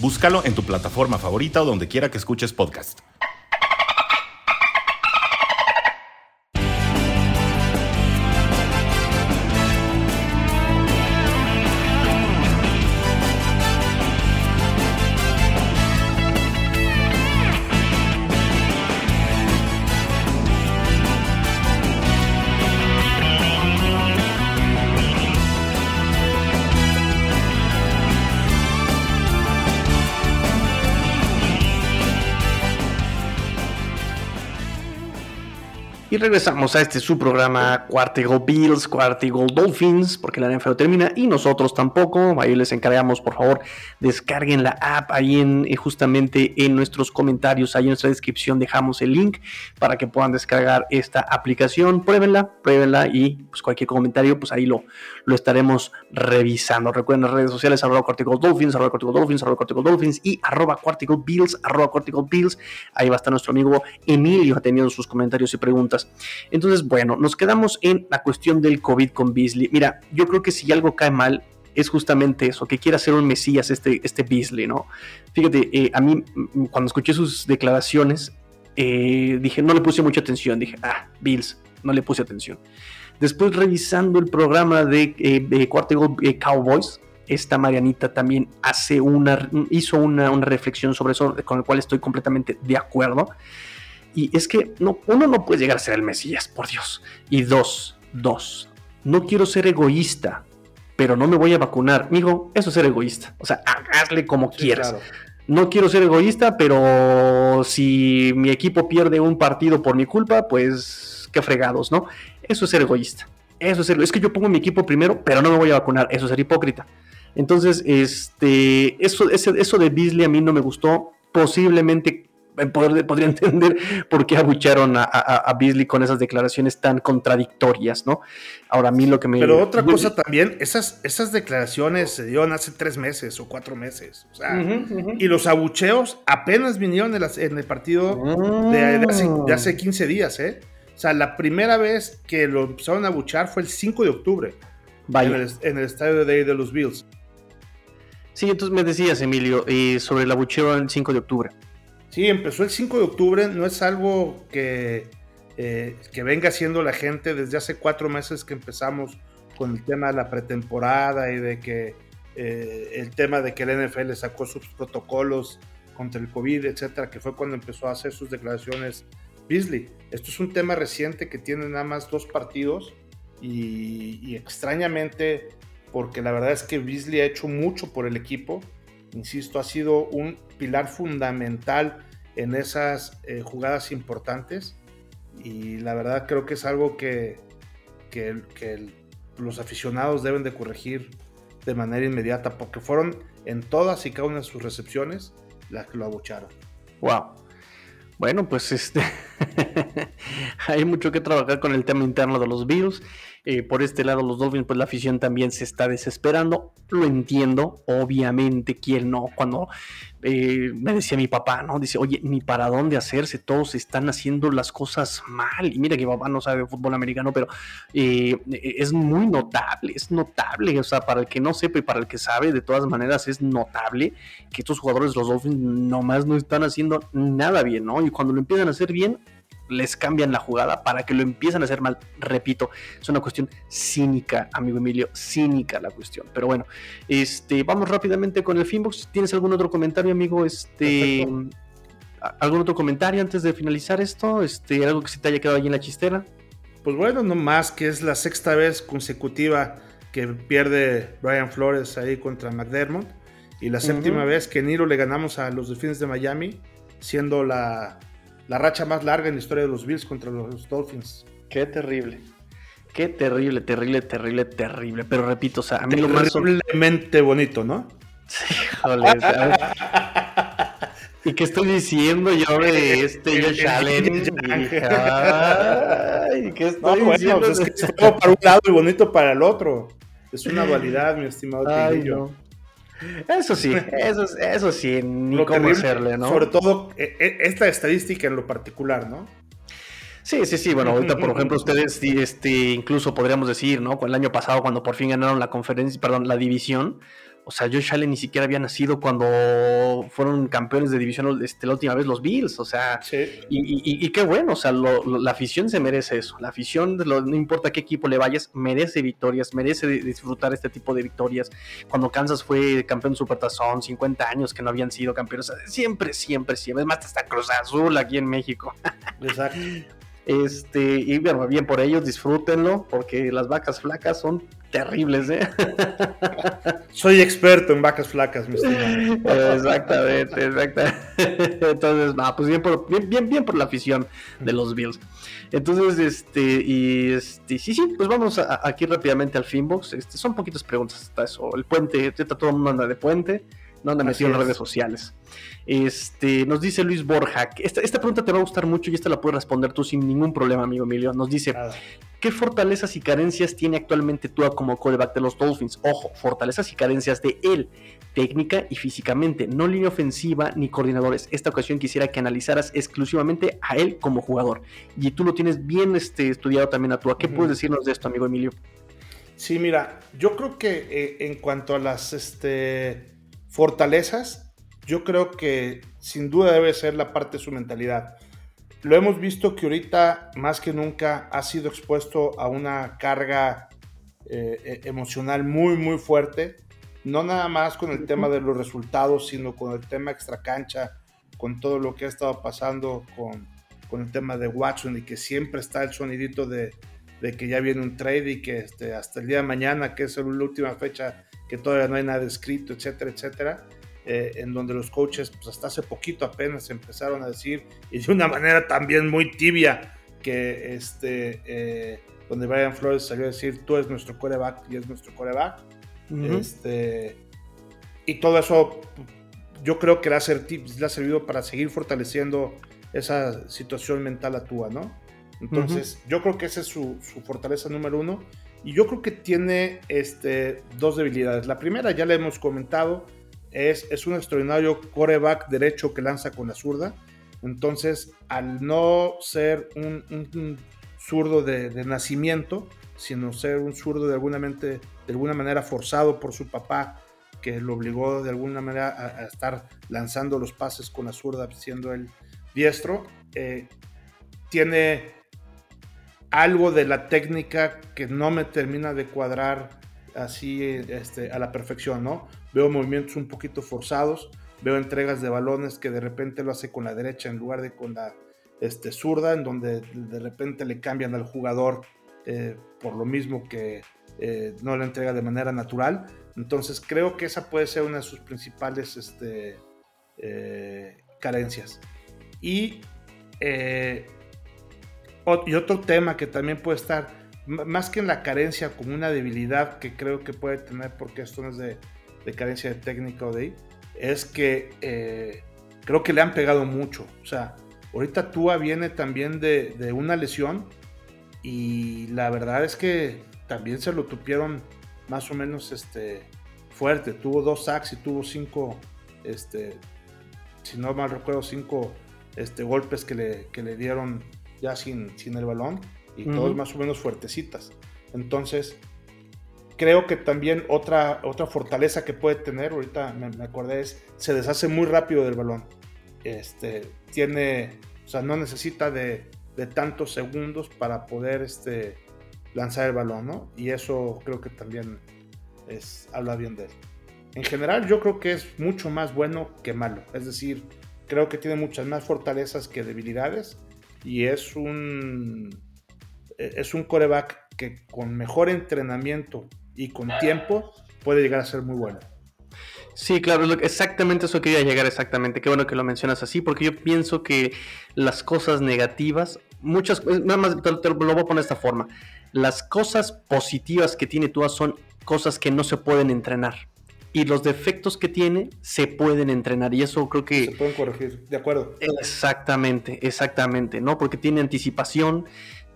Búscalo en tu plataforma favorita o donde quiera que escuches podcast. Y regresamos a este su programa Cuarta Bills, Cuarta Dolphins, porque la NFL termina y nosotros tampoco. Ahí les encargamos, por favor, descarguen la app ahí en eh, justamente en nuestros comentarios, ahí en nuestra descripción dejamos el link para que puedan descargar esta aplicación. Pruébenla, pruébenla y pues cualquier comentario, pues ahí lo, lo estaremos revisando. Recuerden las redes sociales, arroba Cortical Dolphins, arroba Cortical Dolphins, arroba Cortical Dolphins y arroba Cortical Bills, arroba Cortical Bills. Ahí va a estar nuestro amigo Emilio atendiendo sus comentarios y preguntas. Entonces, bueno, nos quedamos en la cuestión del COVID con Beasley. Mira, yo creo que si algo cae mal, es justamente eso, que quiera ser un mesías este, este Beasley, ¿no? Fíjate, eh, a mí mm, cuando escuché sus declaraciones, eh, dije, no le puse mucha atención, dije, ah, Bills, no le puse atención. Después revisando el programa de, eh, Cowboys, esta Marianita también hace una, hizo una, una reflexión sobre eso, con el cual estoy completamente de acuerdo. Y es que no, uno no puede llegar a ser el Mesías, por Dios. Y dos, dos, no quiero ser egoísta, pero no me voy a vacunar. Mijo, eso es ser egoísta. O sea, hazle como quieras. No quiero ser egoísta, pero si mi equipo pierde un partido por mi culpa, pues qué fregados, ¿no? Eso es ser egoísta. Eso es ser, es que yo pongo mi equipo primero, pero no me voy a vacunar. Eso es ser hipócrita. Entonces, este, eso, eso de Beasley a mí no me gustó. Posiblemente podría entender por qué abucharon a, a, Beasley con esas declaraciones tan contradictorias, ¿no? Ahora a mí lo que me... Pero otra cosa también, esas, esas declaraciones se dieron hace tres meses o cuatro meses, o sea, y los abucheos apenas vinieron en, en el partido de, hace, 15 ah. días, ¿eh? O sea, la primera vez que lo empezaron a abuchar fue el 5 de octubre. En, el, estadio de, de los Bills. Sí, entonces me decías, Emilio, eh, sobre el abucheo el 5 de octubre. Sí, empezó el 5 de octubre, no es algo que, eh, que venga haciendo la gente desde hace cuatro meses que empezamos con el tema de la pretemporada y de que eh, el tema de que el NFL sacó sus protocolos contra el COVID, etcétera, que fue cuando empezó a hacer sus declaraciones Beasley. Esto es un tema reciente que tiene nada más dos partidos y, y extrañamente, porque la verdad es que Beasley ha hecho mucho por el equipo, insisto, ha sido un pilar fundamental en esas eh, jugadas importantes y la verdad creo que es algo que, que, los aficionados deben de corregir de manera inmediata porque fueron en todas y cada una de sus recepciones las que lo abucharon. Wow. Bueno, pues este hay mucho que trabajar con el tema interno de los virus. Eh, por este lado, los Dolphins, pues la afición también se está desesperando. Lo entiendo, obviamente, ¿quién no? Cuando eh, me decía mi papá, ¿no? Dice, oye, ni para dónde hacerse, todos están haciendo las cosas mal. Y mira que papá no sabe de fútbol americano, pero eh, es muy notable, es notable. O sea, para el que no sepa y para el que sabe, de todas maneras, es notable que estos jugadores los Dolphins nomás no están haciendo nada bien, ¿no? Y cuando lo empiezan a hacer bien, les cambian la jugada para que lo empiezan a hacer mal. Repito, es una cuestión cínica, amigo Emilio, cínica la cuestión. Pero bueno, este, vamos rápidamente con el Finbox. ¿Tienes algún otro comentario, amigo? Este, ¿Algún otro comentario antes de finalizar esto? Este, ¿Algo que se te haya quedado ahí en la chistera? Pues bueno, no más que es la sexta vez consecutiva que pierde Brian Flores ahí contra McDermott y la séptima vez que Niro le ganamos a los Delfines de Miami, siendo la la racha más larga en la historia de los Bills contra los Dolphins. Qué terrible. Qué terrible, terrible, terrible, terrible. Pero repito, o sea, a mí lo más. Terriblemente bonito, ¿no? Sí, joder. ¿Y qué estoy diciendo yo de este Josh Allen? Ay, ¿qué estoy no, diciendo? Bueno, pues es que es para un lado y bonito para el otro. Es una dualidad, mi estimado Ay, no. Eso sí, eso, eso sí, ni cómo hacerle, ¿no? Sobre todo e, e, esta estadística en lo particular, ¿no? Sí, sí, sí. Bueno, ahorita, por ejemplo, ustedes, este, incluso podríamos decir, ¿no? El año pasado, cuando por fin ganaron la conferencia, perdón, la división, o sea, Josh Allen ni siquiera había nacido cuando fueron campeones de división este, la última vez los Bills. O sea, y, qué bueno, o sea, la afición se merece eso. La afición, no importa qué equipo le vayas, merece victorias, merece disfrutar este tipo de victorias. Cuando Kansas fue campeón de Supertazón, 50 años que no habían sido campeones. siempre, siempre, siempre. Es más, hasta Cruz Azul aquí en México. Exacto. Este, y bueno, bien por ellos, disfrútenlo, porque las vacas flacas son terribles, ¿eh? Soy experto en vacas flacas, mi estimado. Exactamente, exactamente. Entonces, va, pues bien por, bien, bien, bien por la afición de los Bills. Entonces, este, y este, sí, sí, pues vamos aquí rápidamente al Finbox. Este, son poquitas preguntas hasta eso. El puente, todo el mundo anda de puente no anda metido en las redes sociales. Este, nos dice Luis Borja, esta, esta, pregunta te va a gustar mucho y esta la puedes responder tú sin ningún problema, amigo Emilio. Nos dice, ¿qué fortalezas y carencias tiene actualmente tú como coreback de los Dolphins? Ojo, fortalezas y carencias de él, técnica y físicamente, no línea ofensiva ni coordinadores. Esta ocasión quisiera que analizaras exclusivamente a él como jugador. Y tú lo tienes bien este, estudiado también a tú. ¿Qué puedes decirnos de esto, amigo Emilio? Sí, mira, yo creo que eh, en cuanto a las este, fortalezas, yo creo que sin duda debe ser la parte de su mentalidad. Lo hemos visto que ahorita más que nunca ha sido expuesto a una carga eh, e, emocional muy, muy fuerte. No nada más con el tema de los resultados, sino con el tema extracancha, con todo lo que ha estado pasando con, el tema de Watson y que siempre está el sonidito de, de que ya viene un trade y que este, hasta el día de mañana, que es la última fecha que todavía no hay nada escrito, etcétera, etcétera, eh, en donde los coaches pues hasta hace poquito apenas empezaron a decir, y de una manera también muy tibia, que este, eh, donde Brian Flores salió a decir, tú eres nuestro coreback y es nuestro coreback. este, y todo eso yo creo que le ha, le ha servido para seguir fortaleciendo esa situación mental a Tua, ¿no? Entonces, yo creo que esa es su, su, fortaleza número uno. Y yo creo que tiene este, dos debilidades. La primera, ya le hemos comentado, es, es un extraordinario coreback derecho que lanza con la zurda. Entonces, al no ser un, zurdo de, nacimiento, sino ser un zurdo de alguna, mente, de alguna manera forzado por su papá, que lo obligó de alguna manera a, estar lanzando los pases con la zurda, siendo el diestro, eh, tiene algo de la técnica que no me termina de cuadrar así este, a la perfección, ¿no? Veo movimientos un poquito forzados, veo entregas de balones que de repente lo hace con la derecha en lugar de con la este, zurda, en donde de repente le cambian al jugador eh, por lo mismo que eh, no la entrega de manera natural. Entonces creo que esa puede ser una de sus principales este, eh, carencias. Y y otro tema que también puede estar, más que en la carencia, como una debilidad que creo que puede tener, porque esto no es de, carencia de técnica o de es que eh, creo que le han pegado mucho. O sea, ahorita Tua viene también de, una lesión y la verdad es que también se lo tupieron más o menos este, fuerte. Tuvo dos sacks y tuvo cinco, este, si no mal recuerdo, cinco este, golpes que le, que le dieron ya sin, sin el balón y todos más o menos fuertecitas. Entonces, creo que también otra, otra fortaleza que puede tener, ahorita me, acordé, es se deshace muy rápido del balón. Este, tiene, o sea, no necesita de, de tantos segundos para poder este, lanzar el balón, ¿no? Y eso creo que también es, habla bien de él. En general, yo creo que es mucho más bueno que malo. Es decir, creo que tiene muchas más fortalezas que debilidades y es un, es un coreback que con mejor entrenamiento y con tiempo puede llegar a ser muy bueno. Sí, claro, exactamente eso quería llegar exactamente. Qué bueno que lo mencionas así, porque yo pienso que las cosas negativas, muchas, nada más te, lo voy a poner de esta forma. Las cosas positivas que tiene Tua son cosas que no se pueden entrenar y los defectos que tiene se pueden entrenar y eso creo que... Se pueden corregir, de acuerdo. Exactamente, exactamente, ¿no? Porque tiene anticipación,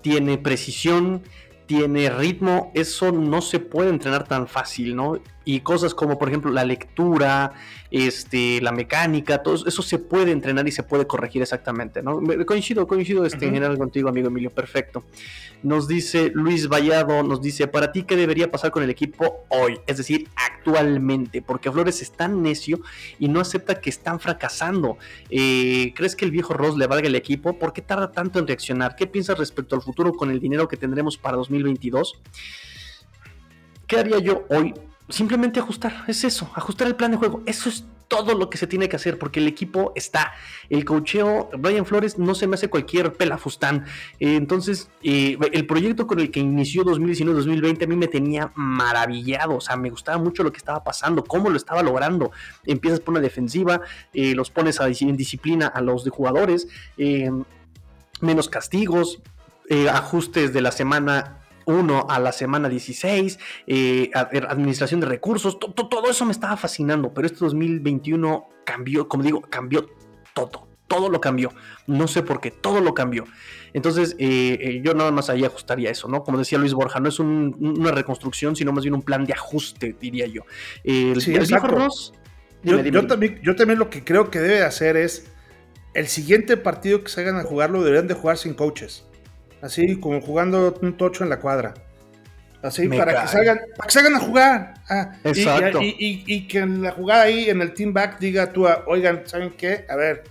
tiene precisión, tiene ritmo, eso no se puede entrenar tan fácil, ¿no? Y cosas como, por ejemplo, la lectura, este, la mecánica, todo eso se puede entrenar y se puede corregir exactamente, ¿no? Coincido, coincido este, en general contigo, amigo Emilio, perfecto. Nos dice Luis Vallado, nos dice, para ti, ¿qué debería pasar con el equipo hoy? Es decir, actualmente, porque Flores es tan necio y no acepta que están fracasando. Eh, ¿Crees que el viejo Ross le valga el equipo? ¿Por qué tarda tanto en reaccionar? ¿Qué piensas respecto al futuro con el dinero que tendremos para 2022? ¿Qué haría yo hoy? Simplemente ajustar, es eso, ajustar el plan de juego. Eso es todo lo que se tiene que hacer porque el equipo está. El cocheo, Brian Flores no se me hace cualquier pelafustán. Eh, entonces, eh, el proyecto con el que inició 2019-2020 a mí me tenía maravillado. O sea, me gustaba mucho lo que estaba pasando, cómo lo estaba logrando. Empiezas por una defensiva, eh, los pones a, en disciplina a los jugadores, menos castigos, ajustes de la semana 1 a la semana 16, eh, administración de recursos, todo eso me estaba fascinando, pero este 2021 cambió, como digo, cambió todo, todo lo cambió, no sé por qué, todo lo cambió. Entonces, eh, eh, yo nada más ahí ajustaría eso, ¿no? Como decía Luis Borja, no es una reconstrucción, sino más bien un plan de ajuste, diría yo. El, sí, yo, también, yo también lo que creo que debe hacer es el siguiente partido que se hagan a jugarlo deberían de jugar sin coaches. Así como jugando un tocho en la cuadra. Así para que, salgan, para que salgan a jugar. Ah, Exacto. Y, que en la jugada ahí, en el team back, diga tú, oigan, ¿saben qué? A ver,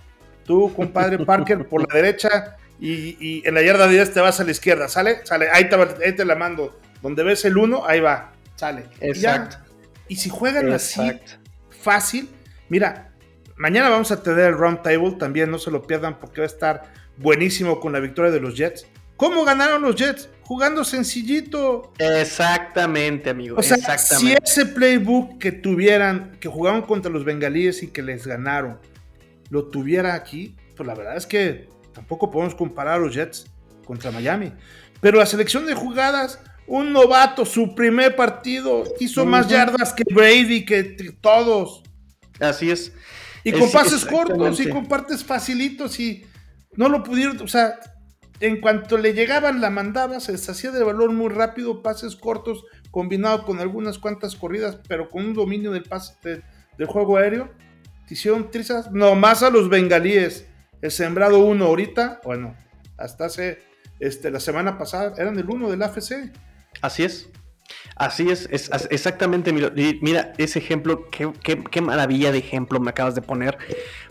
tú, compadre Parker, por la derecha y, en la yarda 10 te vas a la izquierda, ¿sale? Sale, ahí te, la mando. Donde ves el 1, ahí va, sale. Exacto. Y, si juegan así, fácil, mira, mañana vamos a tener el round table también, no se lo pierdan porque va a estar buenísimo con la victoria de los Jets. ¿Cómo ganaron los Jets? Jugando sencillito. Exactamente, amigo. O sea, si ese playbook que tuvieran, que jugaron contra los bengalíes y que les ganaron, lo tuviera aquí, pues la verdad es que tampoco podemos comparar a los Jets contra Miami. Pero la selección de jugadas, un novato, su primer partido, hizo más yardas que Brady, que todos. Así es. Y con pases cortos y con partes facilitos y no lo pudieron, o sea, en cuanto le llegaban, la mandaba, se deshacía de valor muy rápido, pases cortos, combinado con algunas cuantas corridas, pero con un dominio del pase del juego aéreo. Hicieron trizas nomás a los bengalíes. El sembrado uno ahorita, bueno, hasta hace este, la semana pasada, eran el uno del AFC. Así es. Así es, es, exactamente. Mira, mira ese ejemplo, qué, qué, maravilla de ejemplo me acabas de poner.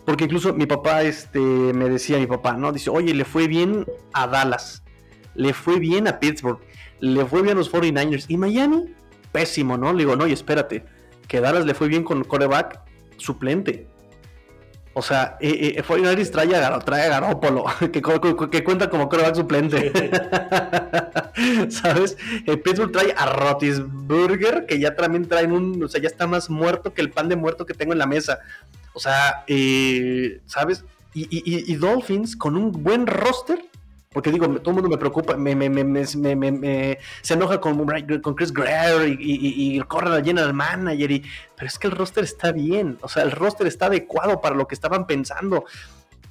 Porque incluso mi papá este, me decía, mi papá, ¿no? Dice, oye, le fue bien a Dallas, le fue bien a Pittsburgh, le fue bien a los 49ers. ¿Y Miami? Pésimo, ¿no? Le digo, no, y espérate, que Dallas le fue bien con coreback suplente. O sea, eh, eh, trae a, trae a Garópolo, que, que, cuenta como coreback suplente. ¿Sabes? El Pittsburgh trae a Rotisburger, que ya también traen un. O sea, ya está más muerto que el pan de muerto que tengo en la mesa. O sea, eh, ¿sabes? Y, y, y, Dolphins con un buen roster porque digo, todo el mundo me preocupa, me, me, me, se enoja con, con Chris Greer y, y, corre la general manager. Y, pero es que el roster está bien, o sea, el roster está adecuado para lo que estaban pensando.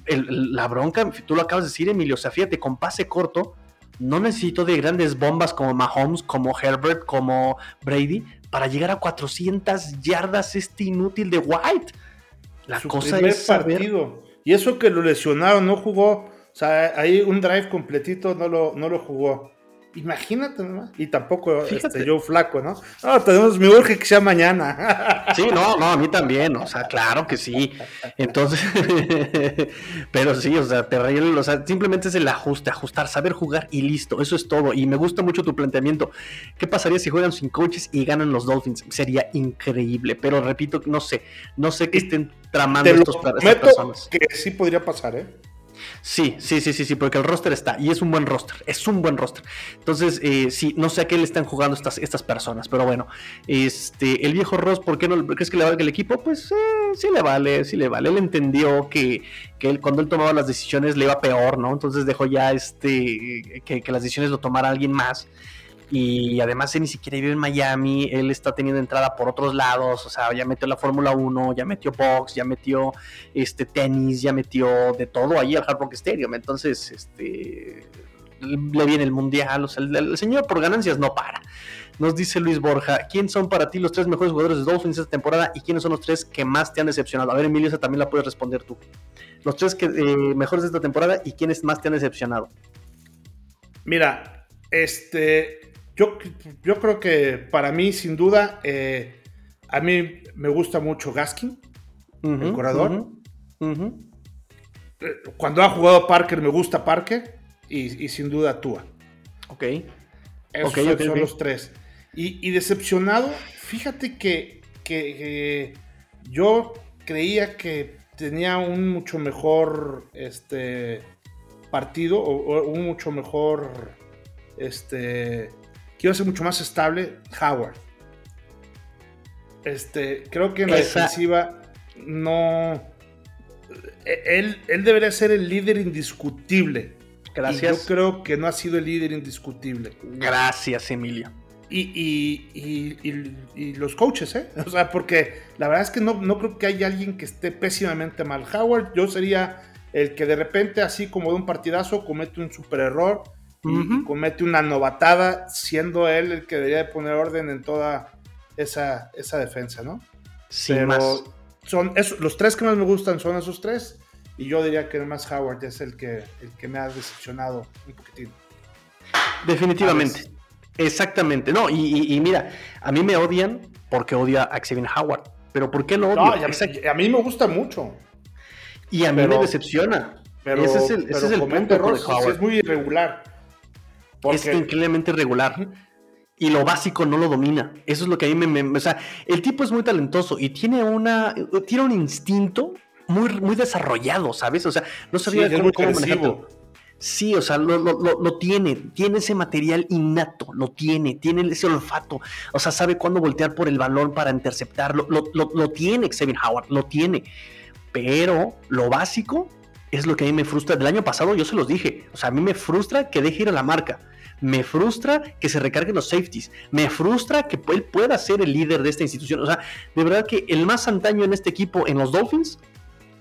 la bronca, tú lo acabas de decir, Emilio, o sea, fíjate, con pase corto, no necesito de grandes bombas como Mahomes, como Herbert, como Brady, para llegar a 400 yardas este inútil de White. La cosa es partido. Y eso que lo lesionaron, no jugó o sea, ahí un drive completito no lo, no lo jugó. Imagínate ¿no? Y tampoco este, yo flaco, ¿no? No, tenemos mi urge que sea mañana. Sí, no, no, a mí también, o sea, claro que sí. Entonces, pero sí, o sea, terrible, o sea, simplemente es el ajuste, ajustar, saber jugar y listo, eso es todo. Y me gusta mucho tu planteamiento. ¿Qué pasaría si juegan sin coaches y ganan los Dolphins? Sería increíble, pero repito, no sé, no sé qué estén tramando estos, estas personas. Que sí podría pasar, ¿eh? Sí, sí, sí, sí, sí, porque el roster está y es un buen roster, es un buen roster. Entonces, eh, sí, no sé a qué le están jugando estas, estas personas, pero bueno, este, el viejo Ross, ¿por qué no crees que le valga el equipo? Pues eh, sí le vale, sí le vale. Él entendió que, que él, cuando él tomaba las decisiones le iba peor, ¿no? Entonces dejó ya este, que, que las decisiones lo tomara alguien más y además él ni siquiera vive en Miami, él está teniendo entrada por otros lados, o sea, ya metió la Fórmula 1, ya metió box, ya metió este tenis, ya metió de todo ahí al Hard Rock Stadium, entonces este le viene el mundial, o sea, el, señor por ganancias no para. Nos dice Luis Borja, ¿quién son para ti los tres mejores jugadores de Dolphins esta temporada y quiénes son los tres que más te han decepcionado? A ver, Emilio, esa también la puedes responder tú. Los tres que, eh, mejores de esta temporada y quiénes más te han decepcionado. Mira, este, yo, yo creo que para mí, sin duda, eh, a mí me gusta mucho Gaskin, el corredor. Eh, cuando ha jugado Parker, me gusta Parker y, sin duda Tua. Ok. Esos son, los tres. Y, decepcionado, fíjate que, que, yo creía que tenía un mucho mejor este, partido o, un mucho mejor, este, quiero ser mucho más estable, Howard. Este, creo que en la defensiva no, e, él, él debería ser el líder indiscutible. Gracias. yo creo que no ha sido el líder indiscutible. Gracias, Emilio. Y, los coaches, ¿eh? O sea, porque la verdad es que no, no creo que haya alguien que esté pésimamente mal. Howard, yo sería el que de repente, así como de un partidazo, comete un super error y, comete una novatada, siendo él el que debería de poner orden en toda esa, esa defensa, ¿no? Sí, Pero son los tres que más me gustan son esos tres. Y yo diría que más Howard es el que, el que me ha decepcionado un poquitín. Definitivamente. Exactamente. No, y, mira, a mí me odian porque odia a Xavier Howard. Pero ¿por qué lo odio? a, mí, me gusta mucho. Y a mí me decepciona. Pero, ese es el, ese es el punto de Howard. Es muy irregular. Es increíblemente irregular. Y lo básico no lo domina. Eso es lo que a mí me, O sea, el tipo es muy talentoso y tiene una. Tiene un instinto muy, muy desarrollado, ¿sabes? O sea, no sabía cómo, cómo manejarlo. Sí, o sea, lo, lo, tiene, tiene ese material innato, lo tiene, tiene ese olfato, o sea, sabe cuándo voltear por el balón para interceptarlo, lo, tiene Xavier Howard, lo tiene, pero lo básico es lo que a mí me frustra. Del año pasado yo se los dije, o sea, a mí me frustra que deje ir a la marca, me frustra que se recarguen los safeties, me frustra que él pueda ser el líder de esta institución, o sea, de verdad que el más antaño en este equipo, en los Dolphins,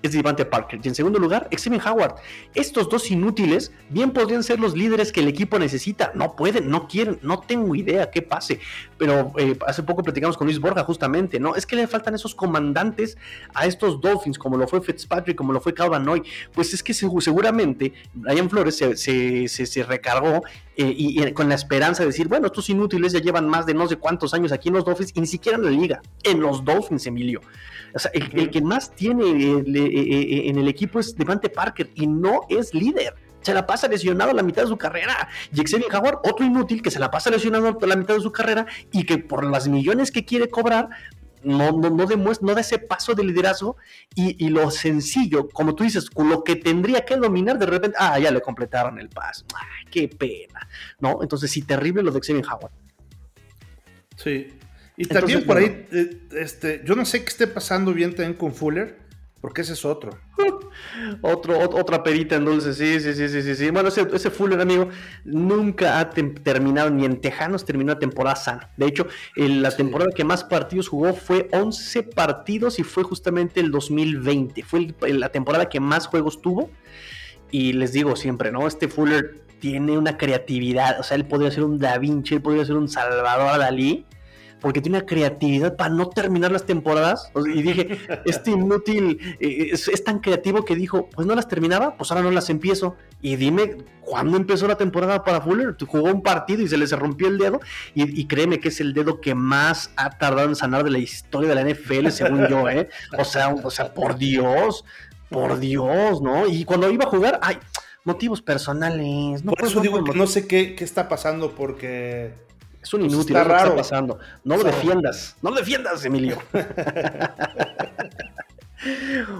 es Devante Parker. Y en segundo lugar, Xavier Howard. Estos dos inútiles bien podrían ser los líderes que el equipo necesita. No pueden, no quieren, no tengo idea qué pase. Pero eh, hace poco platicamos con Luis Borja justamente, ¿no? Es que le faltan esos comandantes a estos Dolphins, como lo fue Fitzpatrick, como lo fue Calvin. Pues es que seguramente Ryan Flores se, recargó eh, y, con la esperanza de decir, bueno, estos inútiles ya llevan más de no sé cuántos años aquí en los Dolphins y ni siquiera en la liga. En los Dolphins, Emilio. O sea, el, que más tiene eh, eh, en el equipo es Devante Parker y no es líder. Se la pasa lesionado a la mitad de su carrera. Y Xavier Howard, otro inútil que se la pasa lesionado a la mitad de su carrera y que por las millones que quiere cobrar, no, no, no, demuestra, no da ese paso de liderazgo y, lo sencillo, como tú dices, con lo que tendría que dominar, de repente, ah, ya le completaron el paso. Ay, qué pena, ¿no? Entonces, sí, terrible lo de Xavier Howard. Sí, y también por ahí, eh, este, yo no sé qué esté pasando bien también con Fuller, porque ese es otro. otro, otra perita en dulce, sí, sí, sí, sí, sí. Bueno, ese, Fuller, amigo, nunca ha terminado, ni en Tejanos terminó la temporada sana. De hecho, la temporada que más partidos jugó fue 11 partidos y fue justamente el 2020. Fue la temporada que más juegos tuvo. Y les digo siempre, ¿no? Este Fuller tiene una creatividad, o sea, él podría ser un Da Vinci, él podría ser un Salvador Dalí porque tiene una creatividad para no terminar las temporadas. Y dije, este inútil eh, es, tan creativo que dijo, pues no las terminaba, pues ahora no las empiezo. Y dime, ¿cuándo empezó la temporada para Fuller? Jugó un partido y se le rompió el dedo. Y, créeme que es el dedo que más ha tardado en sanar de la historia de la NFL, según yo, ¿eh? O sea, o sea, por Dios, por Dios, ¿no? Y cuando iba a jugar, ay, motivos personales. No, por eso digo que no sé qué, qué está pasando porque es un inútil, está raro. está pasando. No lo defiendas, no lo defiendas, Emilio.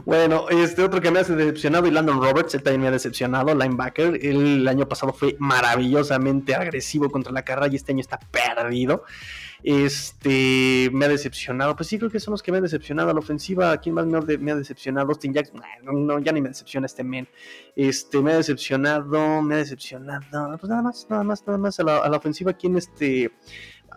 Bueno, este otro que me ha decepcionado y Landon Roberts, él también me ha decepcionado, linebacker. el año pasado fue maravillosamente agresivo contra la carrera y este año está perdido. Este me ha decepcionado. Pues sí, creo que son los que me han decepcionado. A la ofensiva, ¿quién más me ha, decepcionado? Austin Jackson. No, ya ni me decepciona este men. Este me ha decepcionado, me ha decepcionado. Pues nada más, nada más, nada más. A la, a la ofensiva, ¿quién este?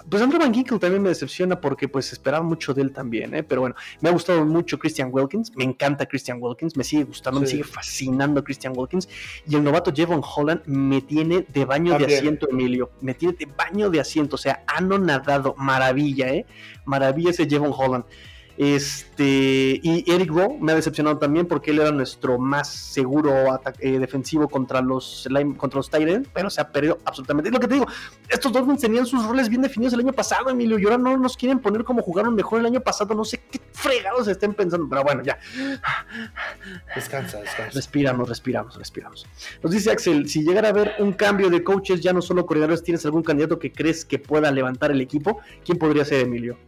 Pues Andrew Van Ginkle también me decepciona porque pues esperaba mucho de él también, ¿eh? pero bueno, me ha gustado mucho Christian Wilkins, me encanta Christian Wilkins, me sigue gustando, me sigue fascinando Christian Wilkins y el novato Jevon Holland me tiene de baño de asiento, Emilio, me tiene de baño de asiento, o sea, anonadado, maravilla, ¿eh? Maravilla ese Jevon Holland. Este, y Eric Rowe me ha decepcionado también porque él era nuestro más seguro eh, defensivo contra los, contra los Tyrants, pero se ha perdido absolutamente. Es lo que te digo, estos Dolphins tenían sus roles bien definidos el año pasado, Emilio, y ahora no nos quieren poner como jugaron mejor el año pasado. No sé qué fregados estén pensando, pero bueno, ya. Descansa, descansa. Respiramos, respiramos, respiramos. Nos dice Axel: si llegara a haber un cambio de coaches, ya no solo corredores, ¿tienes algún candidato que crees que pueda levantar el equipo? ¿Quién podría ser, Emilio?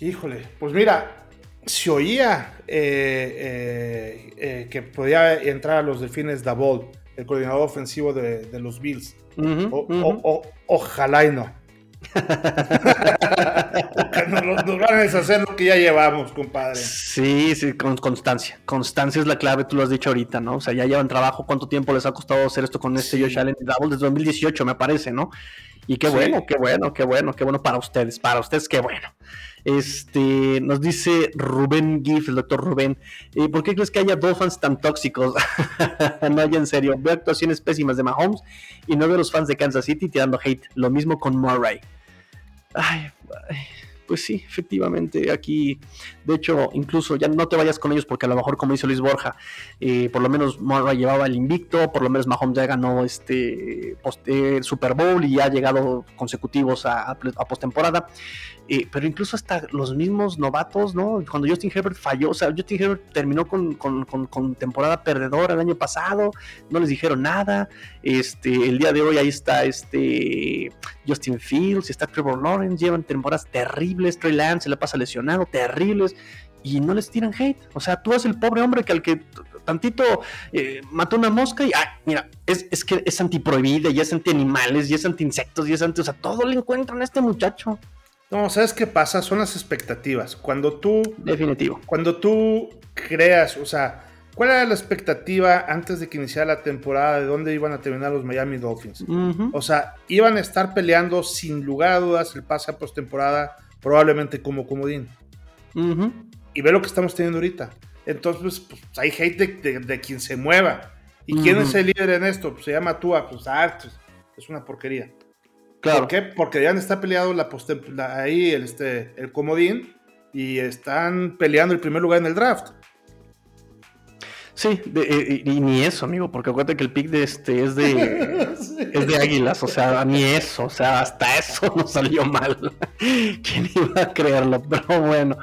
Híjole, pues mira, se oía eh, eh, que podía entrar a los delfines Davol, el coordinador ofensivo de, los Bills. ojalá y no. nos, nos, van a deshacer lo que ya llevamos, compadre. Sí, sí, con constancia. Constancia es la clave, tú lo has dicho ahorita, ¿no? O sea, ya llevan trabajo. ¿Cuánto tiempo les ha costado hacer esto con este Josh Allen Double? Desde 2018, me parece, ¿no? Y qué bueno, qué bueno, qué bueno, qué bueno para ustedes, para ustedes, qué bueno. Este, nos dice Rubén Giff, el doctor Rubén, eh, ¿por qué crees que haya Dolphins tan tóxicos? no, ya en serio, veo actuaciones pésimas de Mahomes y no veo los fans de Kansas City tirando hate. Lo mismo con Murray. Ay, pues sí, efectivamente, aquí, de hecho, incluso ya no te vayas con ellos porque a lo mejor, como dice Luis Borja, eh, por lo menos Morra llevaba el invicto, por lo menos Mahomes ya ganó este el Super Bowl y ha llegado consecutivos a, a postemporada. Eh, pero incluso hasta los mismos novatos, ¿no? Cuando Justin Herbert falló, o sea, Justin Herbert terminó con, temporada perdedora el año pasado, no les dijeron nada. Este, el día de hoy ahí está este Justin Fields, está Trevor Lawrence, llevan temporadas terribles, Trey Lance se pasa lesionado, terribles, y no les tiran hate. O sea, tú eres el pobre hombre que al que tantito eh, mató una mosca y, ah, mira, es, es que es antiprohibida y es anti animales y es anti insectos y es anti, o sea, todo le encuentran a este muchacho. No, ¿sabes qué pasa? Son las expectativas. Cuando tú. Definitivo. Cuando tú creas, o sea, ¿cuál era la expectativa antes de que iniciara la temporada de dónde iban a terminar los Miami Dolphins? O sea, iban a estar peleando sin lugar a dudas el pase a postemporada, probablemente como comodín. Y ve lo que estamos teniendo ahorita. Entonces, pues, hay hate de, quien se mueva. ¿Y quién es el líder en esto? Pues se llama Tua. Pues, ah, pues, es una porquería. ¿Por qué? Porque ya está peleado la, ahí el, este, el comodín y están peleando el primer lugar en el draft. Sí, eh, y, ni eso, amigo, porque acuérdate que el pick de este es de, es de águilas, o sea, ni eso, o sea, hasta eso no salió mal. ¿Quién iba a creerlo? Pero bueno,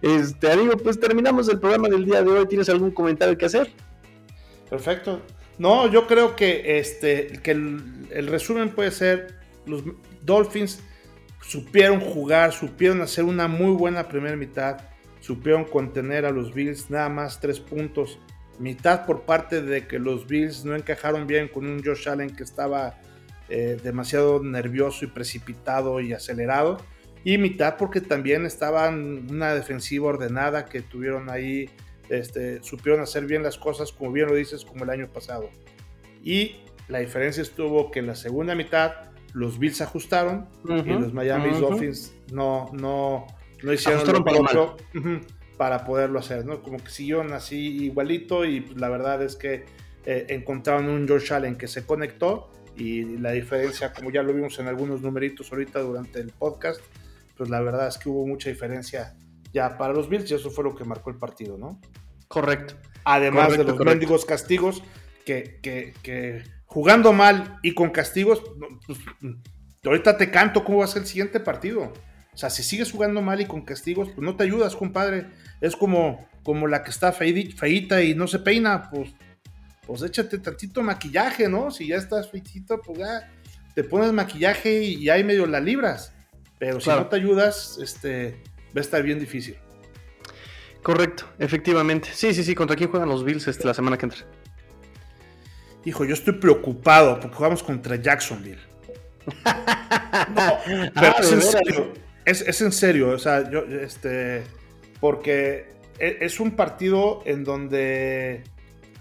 este, amigo, pues terminamos el programa del día de hoy. ¿Tienes algún comentario que hacer? Perfecto. No, yo creo que este, que el resumen puede ser los Dolphins supieron jugar, supieron hacer una muy buena primera mitad, supieron contener a los Bills nada más tres puntos. Mitad por parte de que los Bills no encajaron bien con un Josh Allen que estaba eh, demasiado nervioso y precipitado y acelerado. Y mitad porque también estaban una defensiva ordenada que tuvieron ahí, este, supieron hacer bien las cosas, como bien lo dices, como el año pasado. Y la diferencia estuvo que en la segunda mitad los Bills ajustaron y los Miami Dolphins no, no, no hicieron lo propio para poderlo hacer, ¿no? Como que siguieron así igualito y pues, la verdad es que eh, encontraron un George Allen que se conectó y la diferencia, como ya lo vimos en algunos numeritos ahorita durante el podcast, pues la verdad es que hubo mucha diferencia ya para los Bills y eso fue lo que marcó el partido, ¿no? Correcto. Además de los mendigos castigos que, que, que jugando mal y con castigos, pues, ahorita te canto cómo va a ser el siguiente partido. O sea, si sigues jugando mal y con castigos, pues no te ayudas, compadre. Es como, como la que está feita y no se peina, pues, pues échate tantito maquillaje, ¿no? Si ya estás feitito, pues ya te pones maquillaje y ahí medio la libras. Pero si no te ayudas, este, va a estar bien difícil. Correcto, efectivamente. Sí, sí, sí. ¿Contra quién juegan los Bills este, la semana que entra? Hijo, yo estoy preocupado porque jugamos contra Jacksonville. pero ah, es, en serio, es, en serio, o sea, yo, este, porque e, es un partido en donde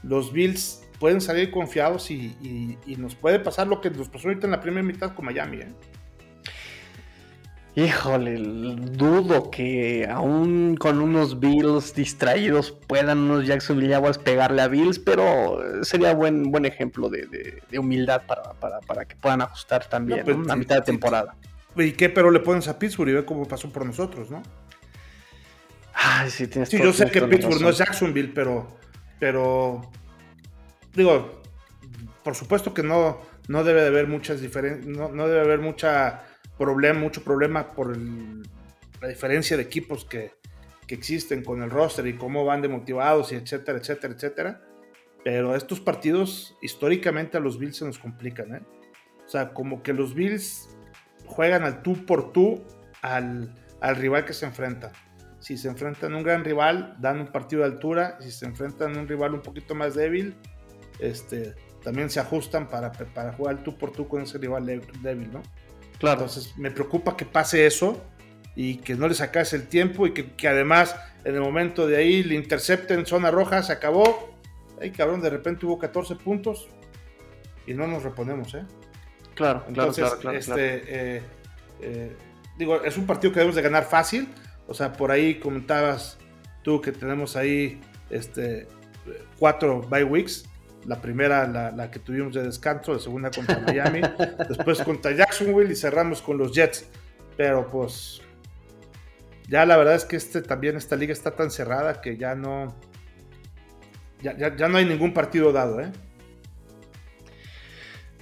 los Bills pueden salir confiados y, y nos puede pasar lo que nos pasó ahorita en la primera mitad con Miami. ¿eh? Híjole, dudo que aún con unos Bills distraídos puedan unos Jacksonville Jaguars pegarle a Bills, pero sería buen buen ejemplo de, humildad para, que puedan ajustar también no, pues, mitad de temporada. ¿Y qué? Pero le pones a Pittsburgh y ve cómo pasó por nosotros, ¿no? Ay, sí, tienes Sí, yo sé que Pittsburgh no es Jacksonville, pero, pero digo, por supuesto que no, no debe de haber muchas diferencias, no debe haber mucha problema, mucho problema por la diferencia de equipos que, existen con el roster y cómo van demotivados y etcétera, etcétera, etcétera. Pero estos partidos históricamente a los Bills se nos complican, ¿eh? O sea, como que los Bills juegan al tú por tú al, rival que se enfrenta. Si se enfrentan a un gran rival, dan un partido de altura. Si se enfrentan a un rival un poquito más débil, este, también se ajustan para, para jugar tú por tú con ese rival débil, ¿no? Claro. Entonces me preocupa que pase eso y que no le sacase el tiempo y que, además en el momento de ahí le intercepten zona roja, se acabó. Ay, cabrón, de repente hubo 14 puntos y no nos reponemos, ¿eh? Claro, Entonces, claro, este, eh, eh, digo, es un partido que debemos de ganar fácil. O sea, por ahí comentabas tú que tenemos ahí este, cuatro bye weeks. La primera, la, que tuvimos de descanso, la segunda contra Miami, después contra Jacksonville y cerramos con los Jets. Pero pues ya la verdad es que este también esta liga está tan cerrada que ya no ya, ya no hay ningún partido dado, ¿eh?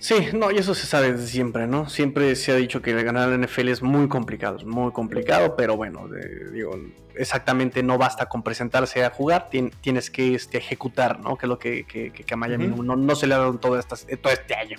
Sí, no, y eso se sabe desde siempre, ¿no? Siempre se ha dicho que ganar la NFL es muy complicado, es muy complicado, pero bueno, digo, exactamente no basta con presentarse a jugar, tienes que este, ejecutar, ¿no? Que es lo que, que, a Miami no, se le ha dado todo, todo este año.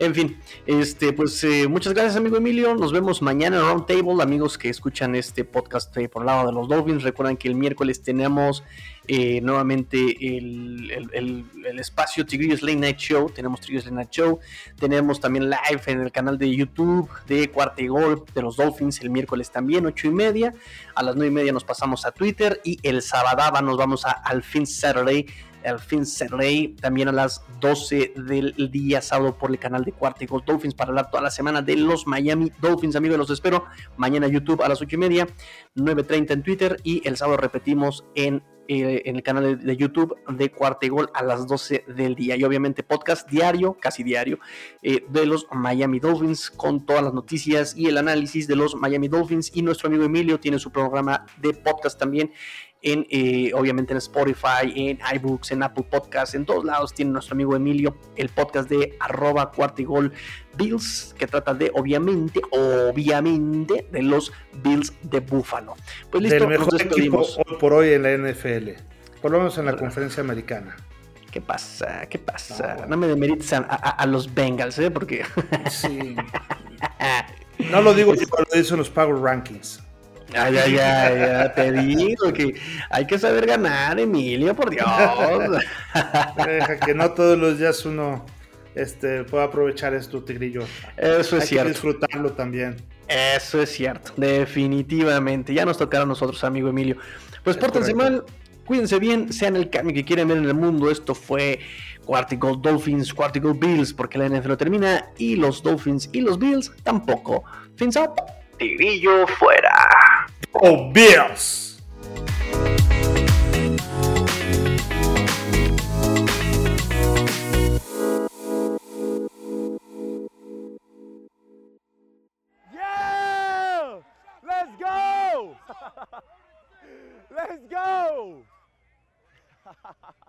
En fin, este, pues eh, muchas gracias, amigo Emilio. Nos vemos mañana en Roundtable. Amigos que escuchan este podcast eh, por el lado de los Dolphins, recuerden que el miércoles tenemos eh, nuevamente el, espacio Tigrillos Late Night Show. Tenemos Tigrillos Late Night Show. Tenemos también live en el canal de YouTube de Cuarta y Gol de los Dolphins el miércoles también, ocho y media. A las nueve y media nos pasamos a Twitter y el sábado nos vamos a Al Fin Saturday el fin Saturday, también a las 12 del día sábado por el canal de Cuarta Gol Dolphins para hablar toda la semana de los Miami Dolphins. Amigos, los espero mañana YouTube a las 8 y media, 9.30 en Twitter y el sábado repetimos en, eh, el canal de, YouTube de Cuarta Gol a las 12 del día. Y obviamente podcast diario, casi diario, eh, de los Miami Dolphins con todas las noticias y el análisis de los Miami Dolphins. Y nuestro amigo Emilio tiene su programa de podcast también en, eh, obviamente en Spotify, en iBooks, en Apple Podcasts, en todos lados tiene nuestro amigo Emilio el podcast de arroba cuartigol Bills, que trata de, obviamente, obviamente, de los Bills de Buffalo. Pues listo, Del mejor equipo hoy por hoy en la NFL, por lo menos en la conferencia americana. ¿Qué pasa? ¿Qué pasa? No, me demerites a, los Bengals, ¿eh? Porque... sí. No lo digo yo, lo dicen los Power Rankings. Ay, ay, ay, ya te digo que hay que saber ganar, Emilio, por Dios. Deja que no todos los días uno este, pueda aprovechar esto, Tigrillo. Eso es hay cierto. Que disfrutarlo también. Eso es cierto, definitivamente. Ya nos tocará a nosotros, amigo Emilio. Pues pórtense mal, cuídense bien, sean el cambio que quieren ver en el mundo. Esto fue Quarticle Dolphins, Quarticle Bills, porque la NFL no termina y los Dolphins y los Bills tampoco. Fins up. Tigrillo fuera. Oh, Bills. Yeah! Let's go! Let's go!